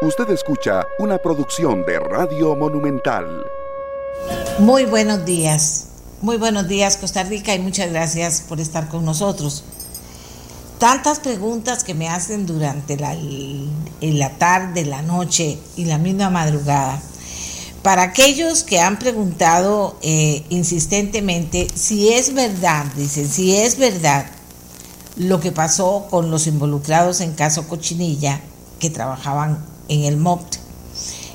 Usted escucha una producción de Radio Monumental. Muy buenos días. Muy buenos días Costa Rica y muchas gracias por estar con nosotros. Tantas preguntas que me hacen durante la, la tarde, la noche y la misma madrugada. Para aquellos que han preguntado eh, insistentemente si es verdad, dicen, si es verdad lo que pasó con los involucrados en caso Cochinilla que trabajaban en el MOPT.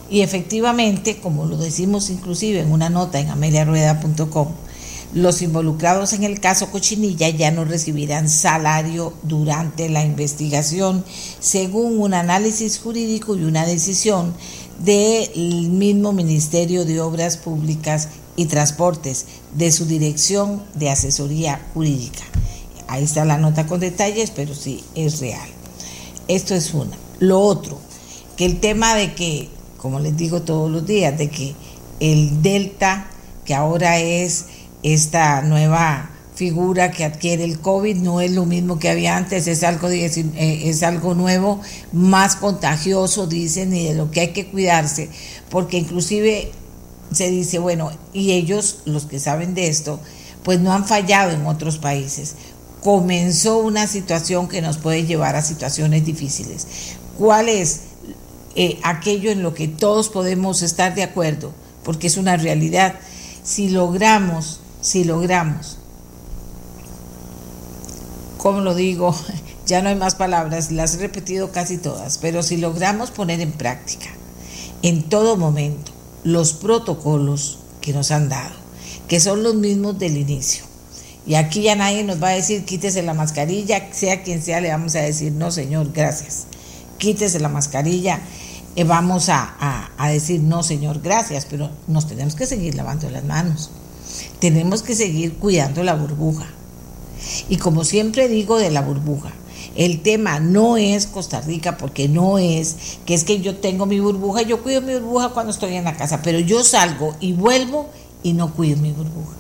Y efectivamente, como lo decimos inclusive en una nota en ameliarueda.com, los involucrados en el caso Cochinilla ya no recibirán salario durante la investigación, según un análisis jurídico y una decisión del mismo Ministerio de Obras Públicas y Transportes, de su Dirección de Asesoría Jurídica. Ahí está la nota con detalles, pero sí, es real. Esto es una. Lo otro, que el tema de que, como les digo todos los días, de que el Delta, que ahora es esta nueva figura que adquiere el COVID, no es lo mismo que había antes, es algo, eh, es algo nuevo, más contagioso, dicen, y de lo que hay que cuidarse, porque inclusive se dice, bueno, y ellos, los que saben de esto, pues no han fallado en otros países. Comenzó una situación que nos puede llevar a situaciones difíciles. ¿Cuál es? Eh, aquello en lo que todos podemos estar de acuerdo, porque es una realidad. Si logramos, si logramos, como lo digo, ya no hay más palabras, las he repetido casi todas, pero si logramos poner en práctica en todo momento los protocolos que nos han dado, que son los mismos del inicio. Y aquí ya nadie nos va a decir quítese la mascarilla, sea quien sea, le vamos a decir no señor, gracias. Quítese la mascarilla, eh, vamos a, decir, no, Señor, gracias, pero nos tenemos que seguir lavando las manos. Tenemos que seguir cuidando la burbuja. Y como siempre digo de la burbuja, el tema no es Costa Rica porque no es que es que yo tengo mi burbuja, yo cuido mi burbuja cuando estoy en la casa, pero yo salgo y vuelvo y no cuido mi burbuja.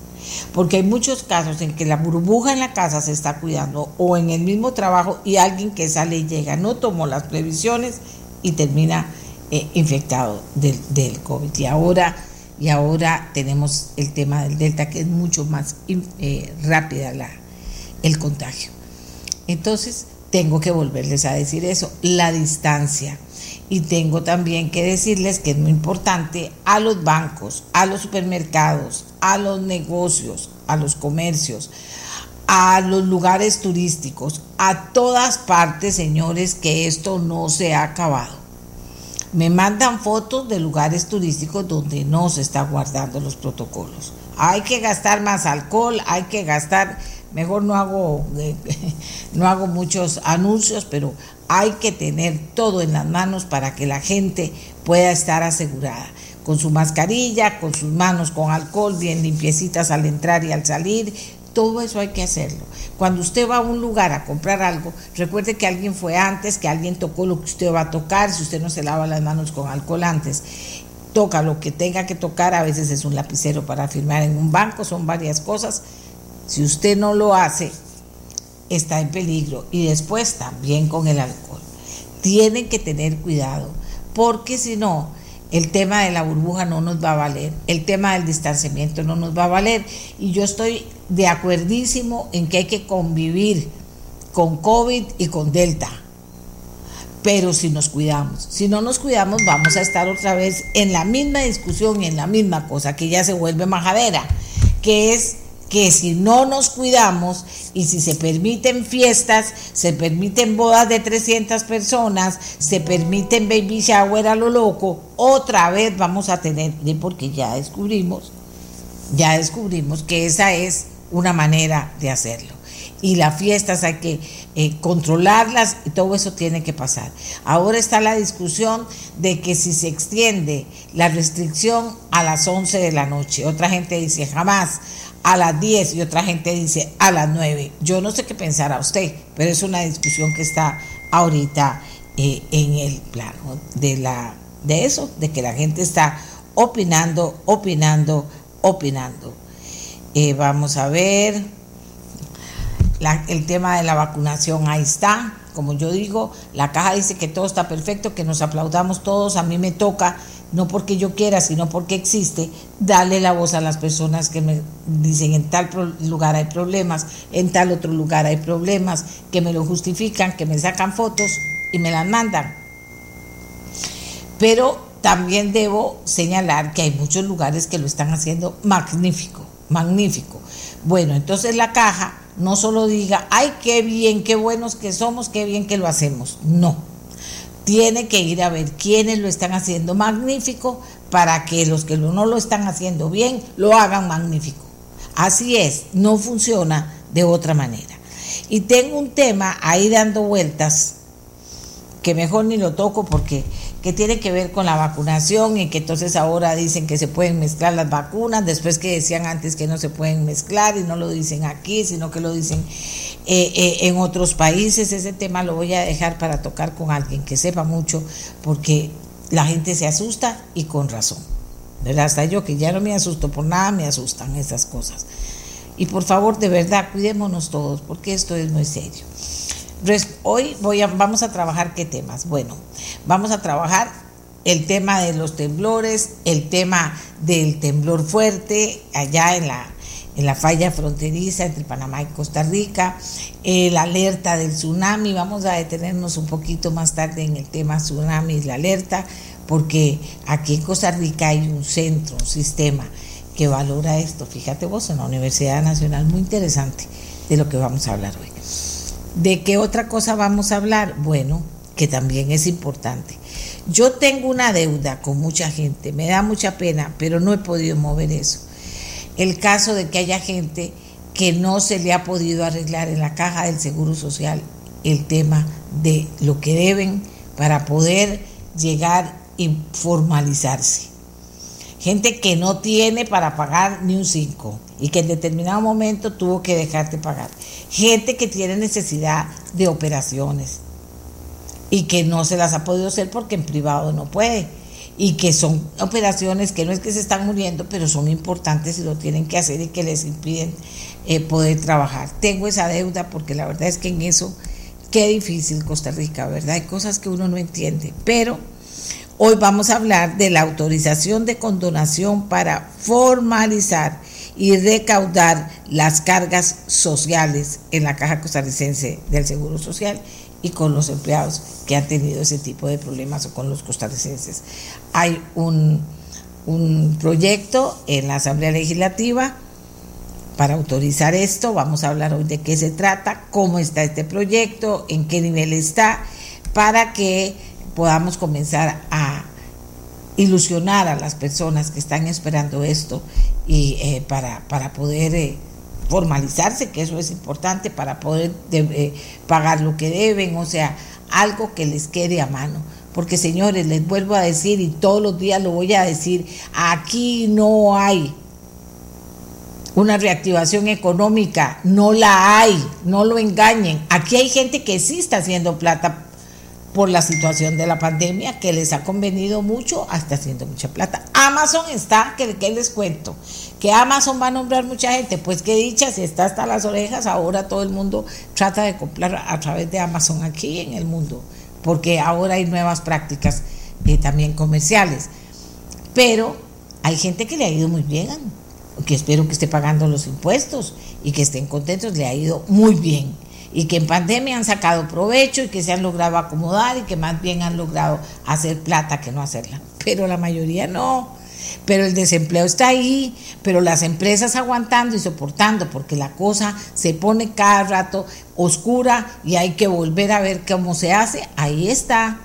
Porque hay muchos casos en que la burbuja en la casa se está cuidando o en el mismo trabajo y alguien que sale y llega no tomó las previsiones y termina eh, infectado del, del, COVID. Y ahora, y ahora tenemos el tema del Delta, que es mucho más eh, rápida la, el contagio. Entonces, tengo que volverles a decir eso, la distancia. Y tengo también que decirles que es muy importante a los bancos, a los supermercados, a los negocios, a los comercios, a los lugares turísticos, a todas partes, señores, que esto no se ha acabado me mandan fotos de lugares turísticos donde no se está guardando los protocolos. Hay que gastar más alcohol, hay que gastar, mejor no hago, no hago muchos anuncios, pero hay que tener todo en las manos para que la gente pueda estar asegurada. Con su mascarilla, con sus manos con alcohol, bien limpiecitas al entrar y al salir, todo eso hay que hacerlo. Cuando usted va a un lugar a comprar algo, recuerde que alguien fue antes, que alguien tocó lo que usted va a tocar, si usted no se lava las manos con alcohol antes. Toca lo que tenga que tocar, a veces es un lapicero para firmar en un banco, son varias cosas. Si usted no lo hace, está en peligro. Y después también con el alcohol. Tienen que tener cuidado, porque si no, el tema de la burbuja no nos va a valer, el tema del distanciamiento no nos va a valer. Y yo estoy de acuerdísimo en que hay que convivir con COVID y con Delta. Pero si nos cuidamos, si no nos cuidamos, vamos a estar otra vez en la misma discusión y en la misma cosa, que ya se vuelve majadera, que es que si no nos cuidamos y si se permiten fiestas, se permiten bodas de 300 personas, se permiten baby shower a lo loco, otra vez vamos a tener, porque ya descubrimos, ya descubrimos que esa es una manera de hacerlo. Y las fiestas hay que eh, controlarlas y todo eso tiene que pasar. Ahora está la discusión de que si se extiende la restricción a las 11 de la noche, otra gente dice jamás a las 10 y otra gente dice a las 9. Yo no sé qué pensará usted, pero es una discusión que está ahorita eh, en el plano de, la, de eso, de que la gente está opinando, opinando, opinando. Eh, vamos a ver. el tema de la vacunación ahí está. como yo digo, la caja dice que todo está perfecto, que nos aplaudamos todos, a mí me toca, no porque yo quiera, sino porque existe, darle la voz a las personas que me dicen en tal lugar hay problemas, en tal otro lugar hay problemas, que me lo justifican, que me sacan fotos y me las mandan. Pero también debo señalar que hay muchos lugares que lo están haciendo magnífico, magnífico. Bueno, entonces la caja no solo diga, ay, qué bien, qué buenos que somos, qué bien que lo hacemos. No. Tiene que ir a ver quiénes lo están haciendo magnífico para que los que no lo están haciendo bien lo hagan magnífico. Así es, no funciona de otra manera. Y tengo un tema ahí dando vueltas que mejor ni lo toco porque que tiene que ver con la vacunación y que entonces ahora dicen que se pueden mezclar las vacunas, después que decían antes que no se pueden mezclar y no lo dicen aquí, sino que lo dicen eh, eh, en otros países. Ese tema lo voy a dejar para tocar con alguien que sepa mucho porque la gente se asusta y con razón. ¿verdad? Hasta yo que ya no me asusto por nada, me asustan esas cosas. Y por favor, de verdad, cuidémonos todos porque esto es muy serio. Hoy vamos a trabajar qué temas. Bueno, vamos a trabajar el tema de los temblores, el tema del temblor fuerte allá en la, en la falla fronteriza entre Panamá y Costa Rica, la alerta del tsunami, vamos a detenernos un poquito más tarde en el tema tsunami y la alerta, porque aquí en Costa Rica hay un centro, un sistema que valora esto. Fíjate vos, en la Universidad Nacional, muy interesante de lo que vamos a hablar hoy. ¿De qué otra cosa vamos a hablar? Bueno, que también es importante. Yo tengo una deuda con mucha gente, me da mucha pena, pero no he podido mover eso. El caso de que haya gente que no se le ha podido arreglar en la caja del Seguro Social el tema de lo que deben para poder llegar y formalizarse. Gente que no tiene para pagar ni un 5 y que en determinado momento tuvo que dejarte pagar gente que tiene necesidad de operaciones y que no se las ha podido hacer porque en privado no puede. Y que son operaciones que no es que se están muriendo, pero son importantes y lo tienen que hacer y que les impiden eh, poder trabajar. Tengo esa deuda porque la verdad es que en eso, qué difícil Costa Rica, ¿verdad? Hay cosas que uno no entiende. Pero hoy vamos a hablar de la autorización de condonación para formalizar y recaudar las cargas sociales en la Caja Costarricense del Seguro Social y con los empleados que han tenido ese tipo de problemas o con los costarricenses. Hay un, un proyecto en la Asamblea Legislativa para autorizar esto. Vamos a hablar hoy de qué se trata, cómo está este proyecto, en qué nivel está, para que podamos comenzar a ilusionar a las personas que están esperando esto y eh, para, para poder eh, formalizarse, que eso es importante, para poder eh, pagar lo que deben, o sea, algo que les quede a mano. Porque señores, les vuelvo a decir y todos los días lo voy a decir, aquí no hay una reactivación económica, no la hay, no lo engañen. Aquí hay gente que sí está haciendo plata por la situación de la pandemia que les ha convenido mucho, hasta haciendo mucha plata. Amazon está, que, les cuento, que Amazon va a nombrar mucha gente, pues qué dicha, si está hasta las orejas, ahora todo el mundo trata de comprar a través de Amazon aquí en el mundo, porque ahora hay nuevas prácticas eh, también comerciales. Pero hay gente que le ha ido muy bien, que espero que esté pagando los impuestos y que estén contentos, le ha ido muy bien y que en pandemia han sacado provecho y que se han logrado acomodar y que más bien han logrado hacer plata que no hacerla. Pero la mayoría no. Pero el desempleo está ahí, pero las empresas aguantando y soportando porque la cosa se pone cada rato oscura y hay que volver a ver cómo se hace, ahí está.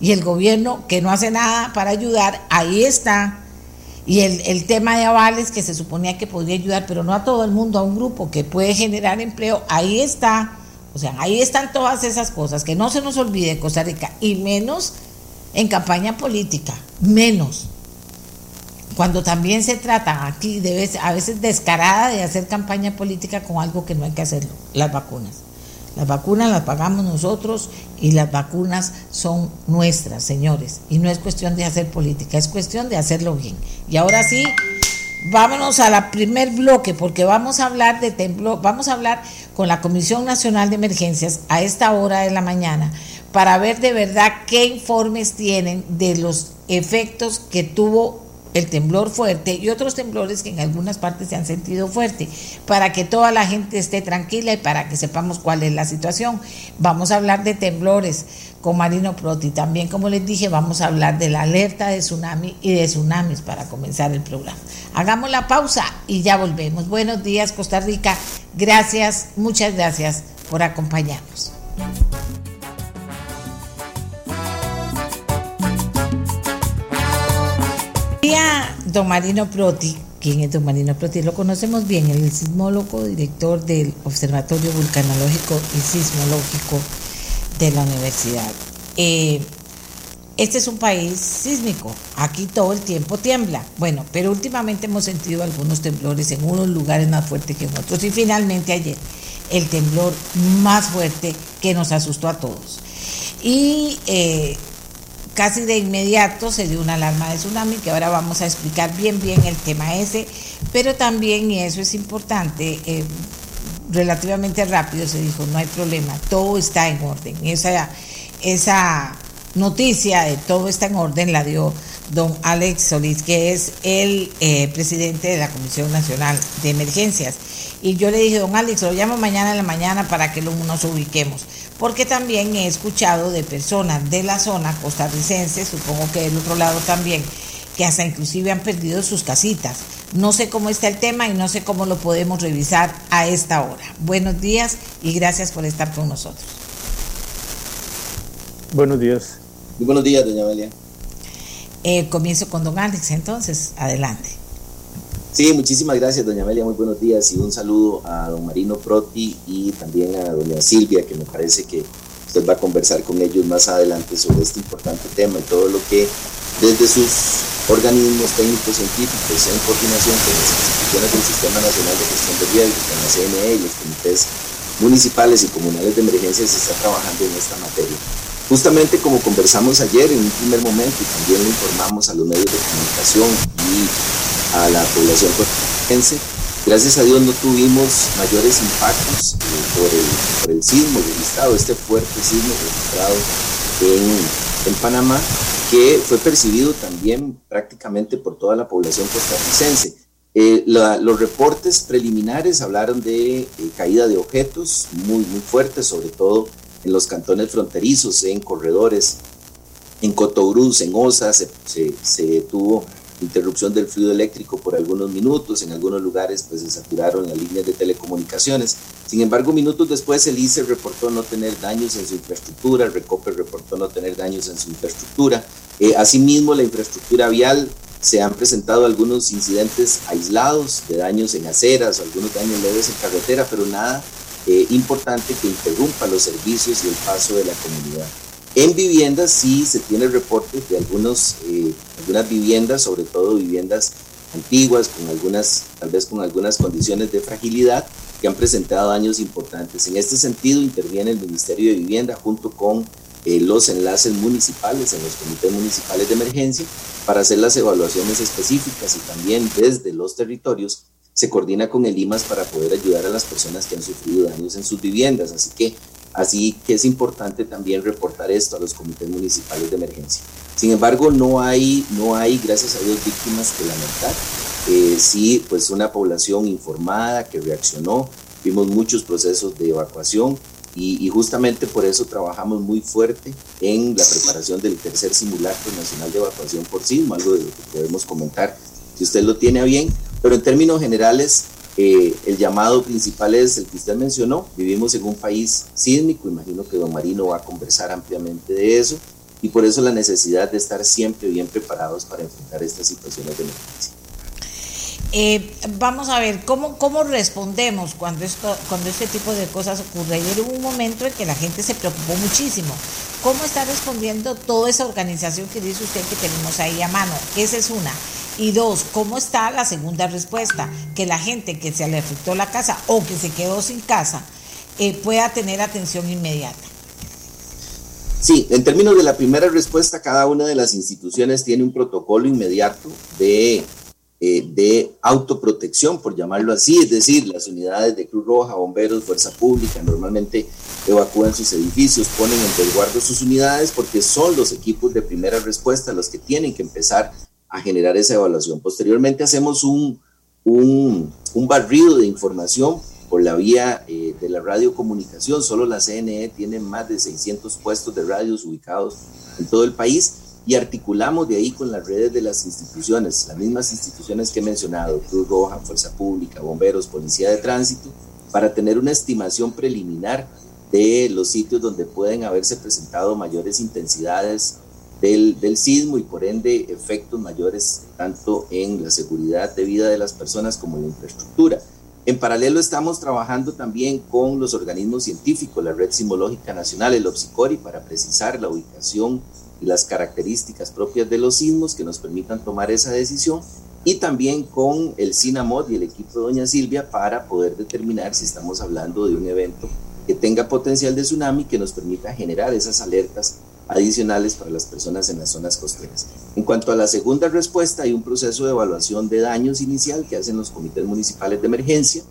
Y el gobierno que no hace nada para ayudar, ahí está. Y el, el, tema de avales que se suponía que podría ayudar, pero no a todo el mundo, a un grupo que puede generar empleo, ahí está. O sea, ahí están todas esas cosas, que no se nos olvide Costa Rica, y menos en campaña política, menos. Cuando también se trata aquí, de a veces descarada, de hacer campaña política con algo que no hay que hacerlo, las vacunas. Las vacunas las pagamos nosotros y las vacunas son nuestras, señores. Y no es cuestión de hacer política, es cuestión de hacerlo bien. Y ahora sí, vámonos a la primer bloque porque vamos a hablar de temblor, vamos a hablar con la Comisión Nacional de Emergencias a esta hora de la mañana para ver de verdad qué informes tienen de los efectos que tuvo el temblor fuerte y otros temblores que en algunas partes se han sentido fuerte, para que toda la gente esté tranquila y para que sepamos cuál es la situación. Vamos a hablar de temblores con Marino Proti. También, como les dije, vamos a hablar de la alerta de tsunami y de tsunamis para comenzar el programa. Hagamos la pausa y ya volvemos. Buenos días, Costa Rica. Gracias, muchas gracias por acompañarnos. Don Marino Proti, ¿quién es don Marino Proti? Lo conocemos bien, el sismólogo, director del Observatorio Vulcanológico y Sismológico de la universidad. Eh, este es un país sísmico, aquí todo el tiempo tiembla. Bueno, pero últimamente hemos sentido algunos temblores en unos lugares más fuertes que en otros. Y finalmente ayer, el temblor más fuerte que nos asustó a todos. Y eh, casi de inmediato se dio una alarma de tsunami, que ahora vamos a explicar bien bien el tema ese, pero también, y eso es importante, eh, relativamente rápido se dijo, no hay problema, todo está en orden. Esa, esa noticia de todo está en orden la dio don Alex Solís, que es el eh, presidente de la Comisión Nacional de Emergencias. Y yo le dije, don Alex, lo llamo mañana en la mañana para que nos ubiquemos porque también he escuchado de personas de la zona costarricense, supongo que del otro lado también, que hasta inclusive han perdido sus casitas. No sé cómo está el tema y no sé cómo lo podemos revisar a esta hora. Buenos días y gracias por estar con nosotros. Buenos días. Muy buenos días, doña Amelia. Eh, comienzo con don Alex, entonces, adelante. Sí, muchísimas gracias, doña Amelia, muy buenos días y un saludo a don Marino Proti y también a doña Silvia, que me parece que usted va a conversar con ellos más adelante sobre este importante tema y todo lo que desde sus organismos técnicos científicos en coordinación con las instituciones del Sistema Nacional de Gestión de Riesgos, con la CNE y los comités municipales y comunales de emergencia se está trabajando en esta materia. Justamente como conversamos ayer en un primer momento y también lo informamos a los medios de comunicación y a la población costarricense. Gracias a Dios no tuvimos mayores impactos eh, por, el, por, el, sismo registrado, este fuerte sismo registrado en, en, Panamá, que fue percibido también prácticamente por toda la población costarricense. Eh, la, los reportes preliminares hablaron de eh, caída de objetos muy, muy fuertes, sobre todo en los cantones fronterizos, en corredores, en Cotobruz, en Osa, se, se, se tuvo interrupción del fluido eléctrico por algunos minutos, en algunos lugares pues se saturaron las líneas de telecomunicaciones. Sin embargo, minutos después el ICE reportó no tener daños en su infraestructura, el Recope reportó no tener daños en su infraestructura. Eh, asimismo, la infraestructura vial se han presentado algunos incidentes aislados de daños en aceras, algunos daños leves en carretera, pero nada eh, importante que interrumpa los servicios y el paso de la comunidad. En viviendas sí se tiene reportes de eh, algunas viviendas, sobre todo viviendas antiguas, con algunas, tal vez con algunas condiciones de fragilidad, que han presentado daños importantes. En este sentido interviene el Ministerio de Vivienda junto con eh, los enlaces municipales en los comités municipales de emergencia para hacer las evaluaciones específicas y también desde los territorios se coordina con el IMAS para poder ayudar a las personas que han sufrido daños en sus viviendas. Así que Así que es importante también reportar esto a los comités municipales de emergencia. Sin embargo, no hay, no hay gracias a Dios, víctimas que lamentar. Eh, sí, pues una población informada que reaccionó. Vimos muchos procesos de evacuación y, y, justamente por eso trabajamos muy fuerte en la preparación del tercer simulacro nacional de evacuación por sismo, algo de lo que podemos comentar si usted lo tiene bien. Pero en términos generales, eh, el llamado principal es el que usted mencionó, vivimos en un país sísmico, imagino que don Marino va a conversar ampliamente de eso, y por eso la necesidad de estar siempre bien preparados para enfrentar estas situaciones de emergencia. Eh, vamos a ver, ¿cómo, ¿cómo respondemos cuando, esto, cuando este tipo de cosas ocurre? Ayer hubo un momento en que la gente se preocupó muchísimo. ¿Cómo está respondiendo toda esa organización que dice usted que tenemos ahí a mano? Esa es una. Y dos, ¿cómo está la segunda respuesta? Que la gente que se le afectó la casa o que se quedó sin casa eh, pueda tener atención inmediata. Sí, en términos de la primera respuesta, cada una de las instituciones tiene un protocolo inmediato de eh, de autoprotección, por llamarlo así, es decir, las unidades de Cruz Roja, bomberos, fuerza pública, normalmente evacúan sus edificios, ponen en resguardo sus unidades porque son los equipos de primera respuesta los que tienen que empezar a generar esa evaluación. Posteriormente hacemos un, un, un barrido de información por la vía eh, de la radiocomunicación. Solo la CNE tiene más de 600 puestos de radios ubicados en todo el país y articulamos de ahí con las redes de las instituciones, las mismas instituciones que he mencionado, Cruz Roja, Fuerza Pública, Bomberos, Policía de Tránsito, para tener una estimación preliminar de los sitios donde pueden haberse presentado mayores intensidades del, sismo y por ende efectos mayores tanto en la seguridad de vida de las personas como en la infraestructura. En paralelo estamos trabajando también con los organismos científicos, la Red Sismológica Nacional, el OPSICORI, para precisar la ubicación y las características propias de los sismos que nos permitan tomar esa decisión y también con el CINAMOD y el equipo de Doña Silvia para poder determinar si estamos hablando de un evento que tenga potencial de tsunami que nos permita generar esas alertas adicionales para las personas en las zonas costeras. En cuanto a la segunda respuesta, hay un proceso de evaluación de daños inicial que hacen los comités municipales de emergencia.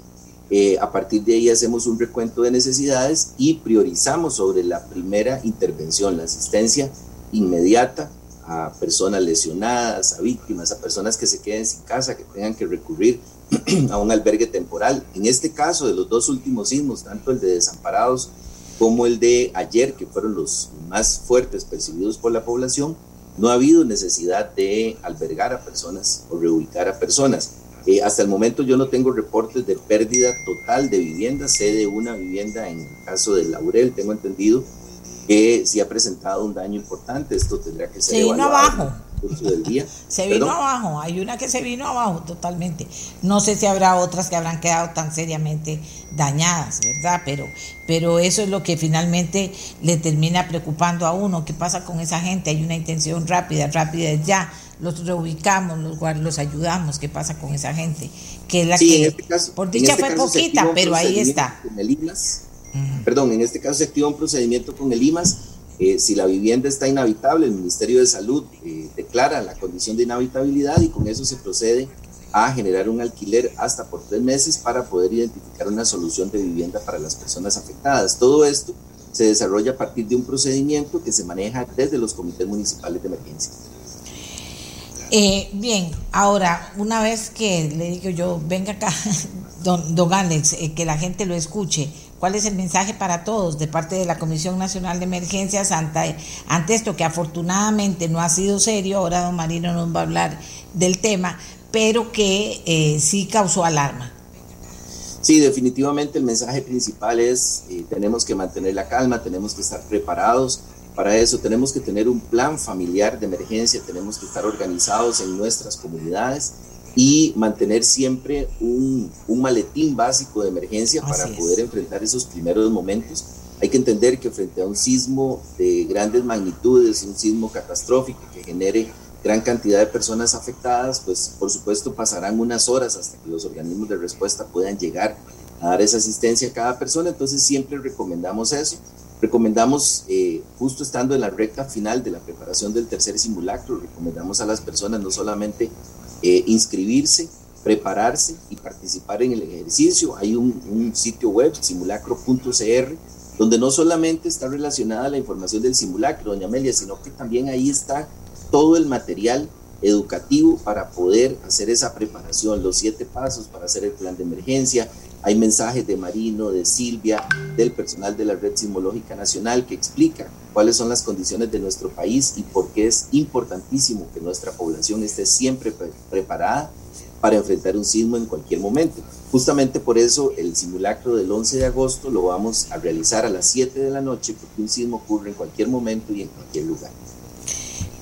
Eh, a partir de ahí hacemos un recuento de necesidades y priorizamos sobre la primera intervención, la asistencia inmediata a personas lesionadas, a víctimas, a personas que se queden sin casa, que tengan que recurrir a un albergue temporal. En este caso de los dos últimos sismos, tanto el de desamparados como el de ayer, que fueron los más fuertes percibidos por la población, no ha habido necesidad de albergar a personas o reubicar a personas. Eh, hasta el momento yo no tengo reportes de pérdida total de vivienda, sé de una vivienda en el caso de Laurel, tengo entendido, que si ha presentado un daño importante, esto tendrá que ser se vino abajo. Del día. se vino abajo, hay una que se vino abajo totalmente. No sé si habrá otras que habrán quedado tan seriamente dañadas, ¿verdad? Pero, pero eso es lo que finalmente le termina preocupando a uno. ¿Qué pasa con esa gente? Hay una intención rápida, rápida ya. Los reubicamos, los, los ayudamos. ¿Qué pasa con esa gente? Que la que, este caso, por dicha este fue poquita, pero ahí está. El Perdón, en este caso se activa un procedimiento con el IMAS. Eh, si la vivienda está inhabitable, el Ministerio de Salud eh, declara la condición de inhabitabilidad y con eso se procede a generar un alquiler hasta por tres meses para poder identificar una solución de vivienda para las personas afectadas. Todo esto se desarrolla a partir de un procedimiento que se maneja desde los comités municipales de emergencia. Eh, bien, ahora, una vez que le digo yo, venga acá, don, don Alex, que la gente lo escuche, ¿Cuál es el mensaje para todos de parte de la Comisión Nacional de Emergencias ante, ante esto que afortunadamente no ha sido serio? Ahora don Marino nos va a hablar del tema, pero que eh, sí causó alarma. Sí, definitivamente el mensaje principal es eh, tenemos que mantener la calma, tenemos que estar preparados para eso, tenemos que tener un plan familiar de emergencia, tenemos que estar organizados en nuestras comunidades y mantener siempre un, un maletín básico de emergencia para poder enfrentar esos primeros momentos. Hay que entender que frente a un sismo de grandes magnitudes, un sismo catastrófico que genere gran cantidad de personas afectadas, pues por supuesto pasarán unas horas hasta que los organismos de respuesta puedan llegar a dar esa asistencia a cada persona. Entonces siempre recomendamos eso. Recomendamos, eh, justo estando en la recta final de la preparación del tercer simulacro, recomendamos a las personas no solamente eh, inscribirse, prepararse y participar en el ejercicio. Hay un, sitio web, simulacro.cr, donde no solamente está relacionada la información del simulacro, doña Amelia, sino que también ahí está todo el material educativo para poder hacer esa preparación, los siete pasos para hacer el plan de emergencia. Hay mensajes de Marino, de Silvia, del personal de la Red Sismológica Nacional que explica cuáles son las condiciones de nuestro país y por qué es importantísimo que nuestra población esté siempre preparada para enfrentar un sismo en cualquier momento. Justamente por eso el simulacro del 11 de agosto lo vamos a realizar a las 7 de la noche porque un sismo ocurre en cualquier momento y en cualquier lugar.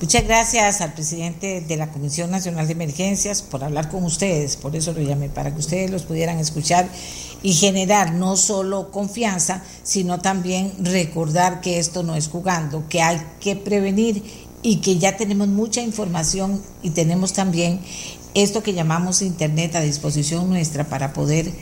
Muchas gracias al presidente de la Comisión Nacional de Emergencias por hablar con ustedes, por eso lo llamé, para que ustedes los pudieran escuchar y generar no solo confianza, sino también recordar que esto no es jugando, que hay que prevenir y que ya tenemos mucha información y tenemos también esto que llamamos Internet a disposición nuestra para poder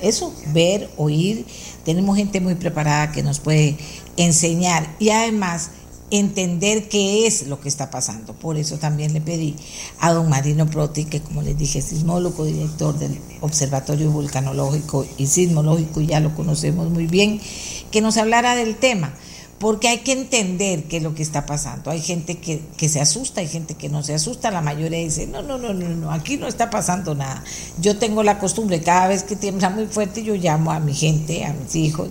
eso, ver, oír. Tenemos gente muy preparada que nos puede enseñar y además entender qué es lo que está pasando. Por eso también le pedí a don Marino Proti, que como les dije, es sismólogo, director del Observatorio Vulcanológico y Sismológico, ya lo conocemos muy bien, que nos hablara del tema porque hay que entender qué es lo que está pasando. Hay gente que, se asusta, hay gente que no se asusta, la mayoría dice, no, no, no, no, no, aquí no está pasando nada. Yo tengo la costumbre, cada vez que tiembla muy fuerte, yo llamo a mi gente, a mis hijos,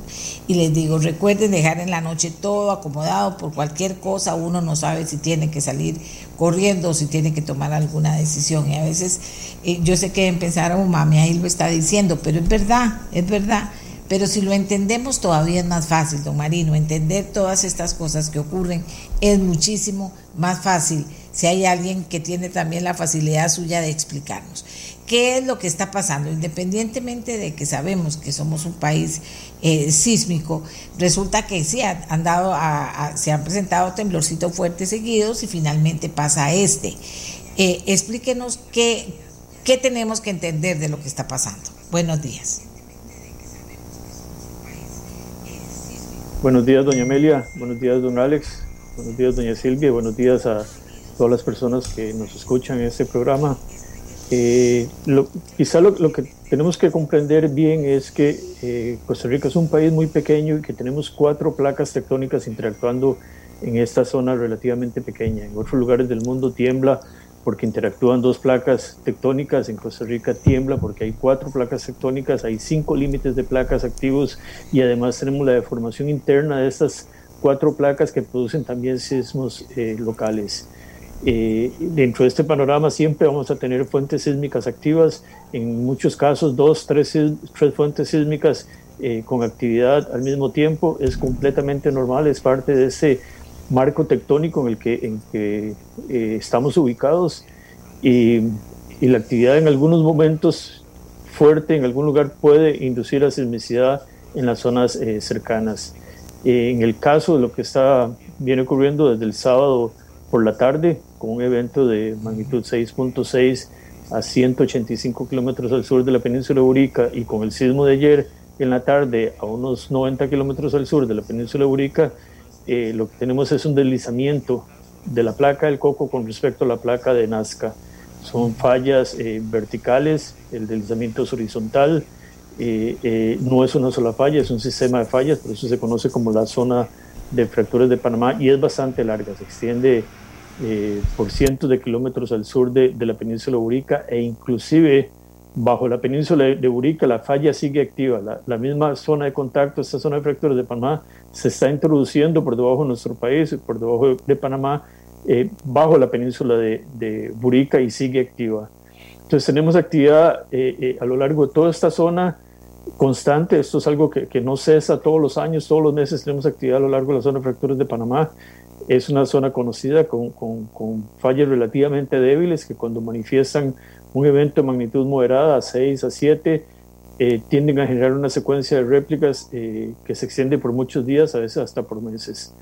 y les digo, recuerden dejar en la noche todo acomodado por cualquier cosa, uno no sabe si tiene que salir corriendo o si tiene que tomar alguna decisión. Y a veces eh, yo sé que deben pensar, oh, mami, ahí lo está diciendo, pero es verdad, es verdad pero si lo entendemos todavía es más fácil, don Marino, entender todas estas cosas que ocurren es muchísimo más fácil si hay alguien que tiene también la facilidad suya de explicarnos. ¿Qué es lo que está pasando? Independientemente de que sabemos que somos un país eh, sísmico, resulta que sí han dado se han presentado temblorcitos fuertes seguidos y finalmente pasa este. Eh, explíquenos qué, qué tenemos que entender de lo que está pasando. Buenos días. Buenos días, doña Amelia. Buenos días, don Alex. Buenos días, doña Silvia. Buenos días a todas las personas que nos escuchan en este programa. Eh, quizá lo, que tenemos que comprender bien es que eh, Costa Rica es un país muy pequeño y que tenemos cuatro placas tectónicas interactuando en esta zona relativamente pequeña. En otros lugares del mundo tiembla porque interactúan dos placas tectónicas. En Costa Rica tiembla porque hay cuatro placas tectónicas, hay cinco límites de placas activos y además tenemos la deformación interna de estas cuatro placas que producen también sismos eh, locales. Eh, dentro de este panorama siempre vamos a tener fuentes sísmicas activas, en muchos casos dos, tres, tres fuentes sísmicas eh, con actividad al mismo tiempo, es completamente normal, es parte de ese marco tectónico en el que, eh, estamos ubicados y, la actividad en algunos momentos fuerte en algún lugar puede inducir a sismicidad en las zonas eh, cercanas. En el caso de lo que está viene ocurriendo desde el sábado por la tarde, con un evento de magnitud 6.6 a 185 kilómetros al sur de la península de Urica y con el sismo de ayer en la tarde a unos 90 kilómetros al sur de la península de Urica, eh, lo que tenemos es un deslizamiento de la placa del coco con respecto a la placa de Nazca. Son fallas eh, verticales, el deslizamiento es horizontal, eh, no es una sola falla, es un sistema de fallas, por eso se conoce como la zona de fracturas de Panamá y es bastante larga, se extiende por cientos de kilómetros al sur de, de la península Urica e inclusive bajo la península de Urica la falla sigue activa, la, misma zona de contacto, esta zona de fracturas de Panamá, se está introduciendo por debajo de nuestro país, por debajo de Panamá, eh, bajo la península de, de, Urica y sigue activa. Entonces tenemos actividad eh, eh, a lo largo de toda esta zona constante, esto es algo que, que, no cesa todos los años, todos los meses tenemos actividad a lo largo de la zona de fracturas de Panamá. Es una zona conocida con, con, con fallas relativamente débiles que cuando manifiestan un evento de magnitud moderada, a 6, a 7, eh, tienden a generar una secuencia de réplicas eh, que se extiende por muchos días, a veces hasta por meses.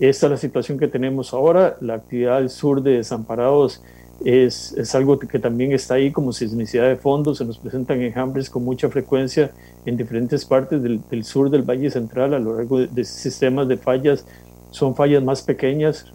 Esta es la situación que tenemos ahora. La actividad al sur de Desamparados es, es algo que, también está ahí como sismicidad de fondo. Se nos presentan enjambres con mucha frecuencia en diferentes partes del, sur del Valle Central a lo largo de, de, sistemas de fallas. Son fallas más pequeñas,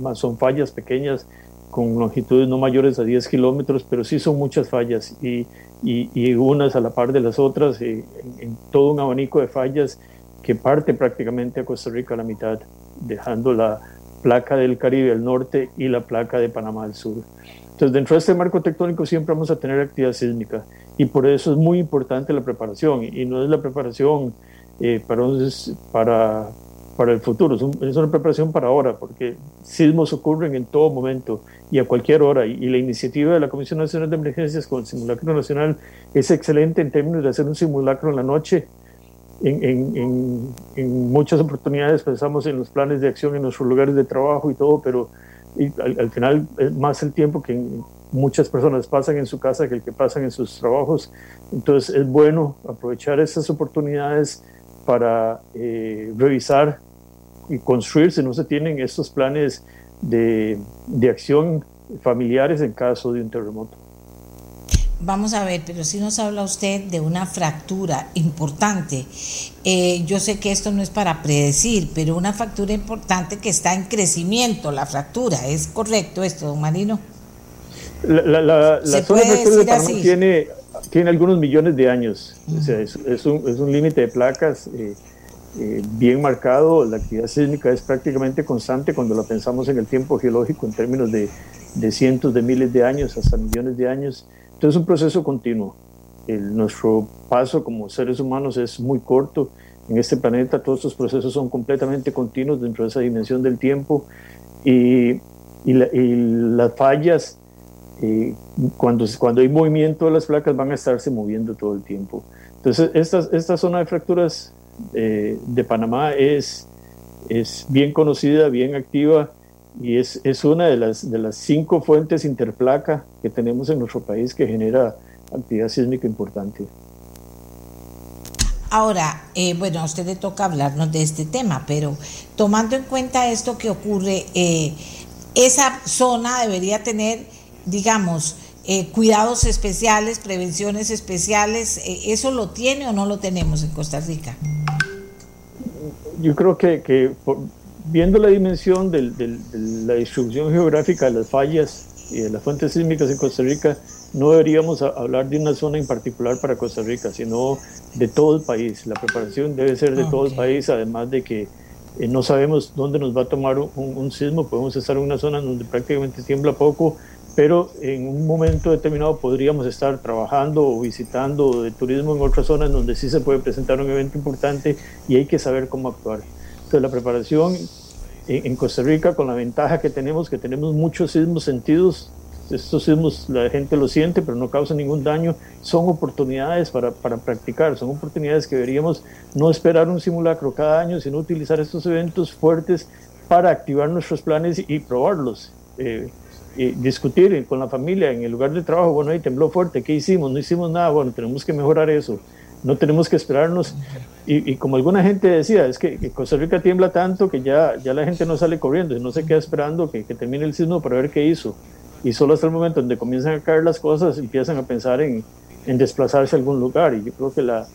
más son fallas pequeñas con longitudes no mayores a 10 kilómetros, pero sí son muchas fallas y, y, unas a la par de las otras, eh, en, todo un abanico de fallas que parte prácticamente a Costa Rica a la mitad, dejando la placa del Caribe al norte y la placa de Panamá al sur. Entonces, dentro de este marco tectónico siempre vamos a tener actividad sísmica y por eso es muy importante la preparación y no es la preparación eh, para, para, para el futuro, es una preparación para ahora, porque sismos ocurren en todo momento y a cualquier hora. Y, la iniciativa de la Comisión Nacional de Emergencias con el Simulacro Nacional es excelente en términos de hacer un simulacro en la noche. En, en, muchas oportunidades pensamos en los planes de acción en nuestros lugares de trabajo y todo, pero al, al, final es más el tiempo que muchas personas pasan en su casa que el que pasan en sus trabajos. Entonces es bueno aprovechar esas oportunidades para eh, revisar y construir si no se tienen estos planes de, de acción familiares en caso de un terremoto. vamos a ver, pero si nos habla usted de una fractura importante. Eh, yo sé que esto no es para predecir, pero una fractura importante que está en crecimiento, la fractura. ¿Es correcto esto, don Marino? La, la, zona de fractura de Panamá tiene, tiene algunos millones de años. O sea, es, es un, es un límite de placas. Eh, eh, bien marcado, la actividad sísmica es prácticamente constante cuando la pensamos en el tiempo geológico en términos de, de cientos de miles de años hasta millones de años. Entonces es un proceso continuo. El, nuestro paso como seres humanos es muy corto. En este planeta todos estos procesos son completamente continuos dentro de esa dimensión del tiempo y, y, las fallas, eh, cuando, cuando hay movimiento las placas, van a estarse moviendo todo el tiempo. Entonces, esta, esta zona de fracturas eh, de Panamá es, es bien conocida, bien activa y es, es una de las, de las cinco fuentes interplaca que tenemos en nuestro país que genera actividad sísmica importante. Ahora, eh, bueno, a usted le toca hablarnos de este tema, pero tomando en cuenta esto que ocurre, eh, esa zona debería tener, digamos, cuidados especiales, prevenciones especiales. ¿Eso lo tiene o no lo tenemos en Costa Rica? yo creo que, viendo la dimensión de la distribución geográfica de las fallas y de las fuentes sísmicas en Costa Rica, no deberíamos hablar de una zona en particular para Costa Rica, sino de todo el país. La preparación debe ser de todo el país, además de que eh, no sabemos dónde nos va a tomar un, un, sismo, podemos estar en una zona donde prácticamente tiembla poco, pero en un momento determinado podríamos estar trabajando o visitando de turismo en otras zonas donde sí se puede presentar un evento importante y hay que saber cómo actuar. Entonces la preparación en Costa Rica con la ventaja que tenemos, que tenemos muchos sismos sentidos, estos sismos la gente lo siente pero no causa ningún daño, son oportunidades para, para practicar, son oportunidades que deberíamos no esperar un simulacro cada año, sino utilizar estos eventos fuertes para activar nuestros planes y probarlos. Eh, discutir con la familia en el lugar de trabajo, bueno, ahí tembló fuerte, ¿qué hicimos? No hicimos nada, bueno, tenemos que mejorar eso, no tenemos que esperarnos. Y, como alguna gente decía, es que, Costa Rica tiembla tanto que ya, ya la gente no sale corriendo, y no se queda esperando que, que, termine el sismo para ver qué hizo. Y solo hasta el momento donde comienzan a caer las cosas, empiezan a pensar en, en desplazarse a algún lugar. Y yo creo que la,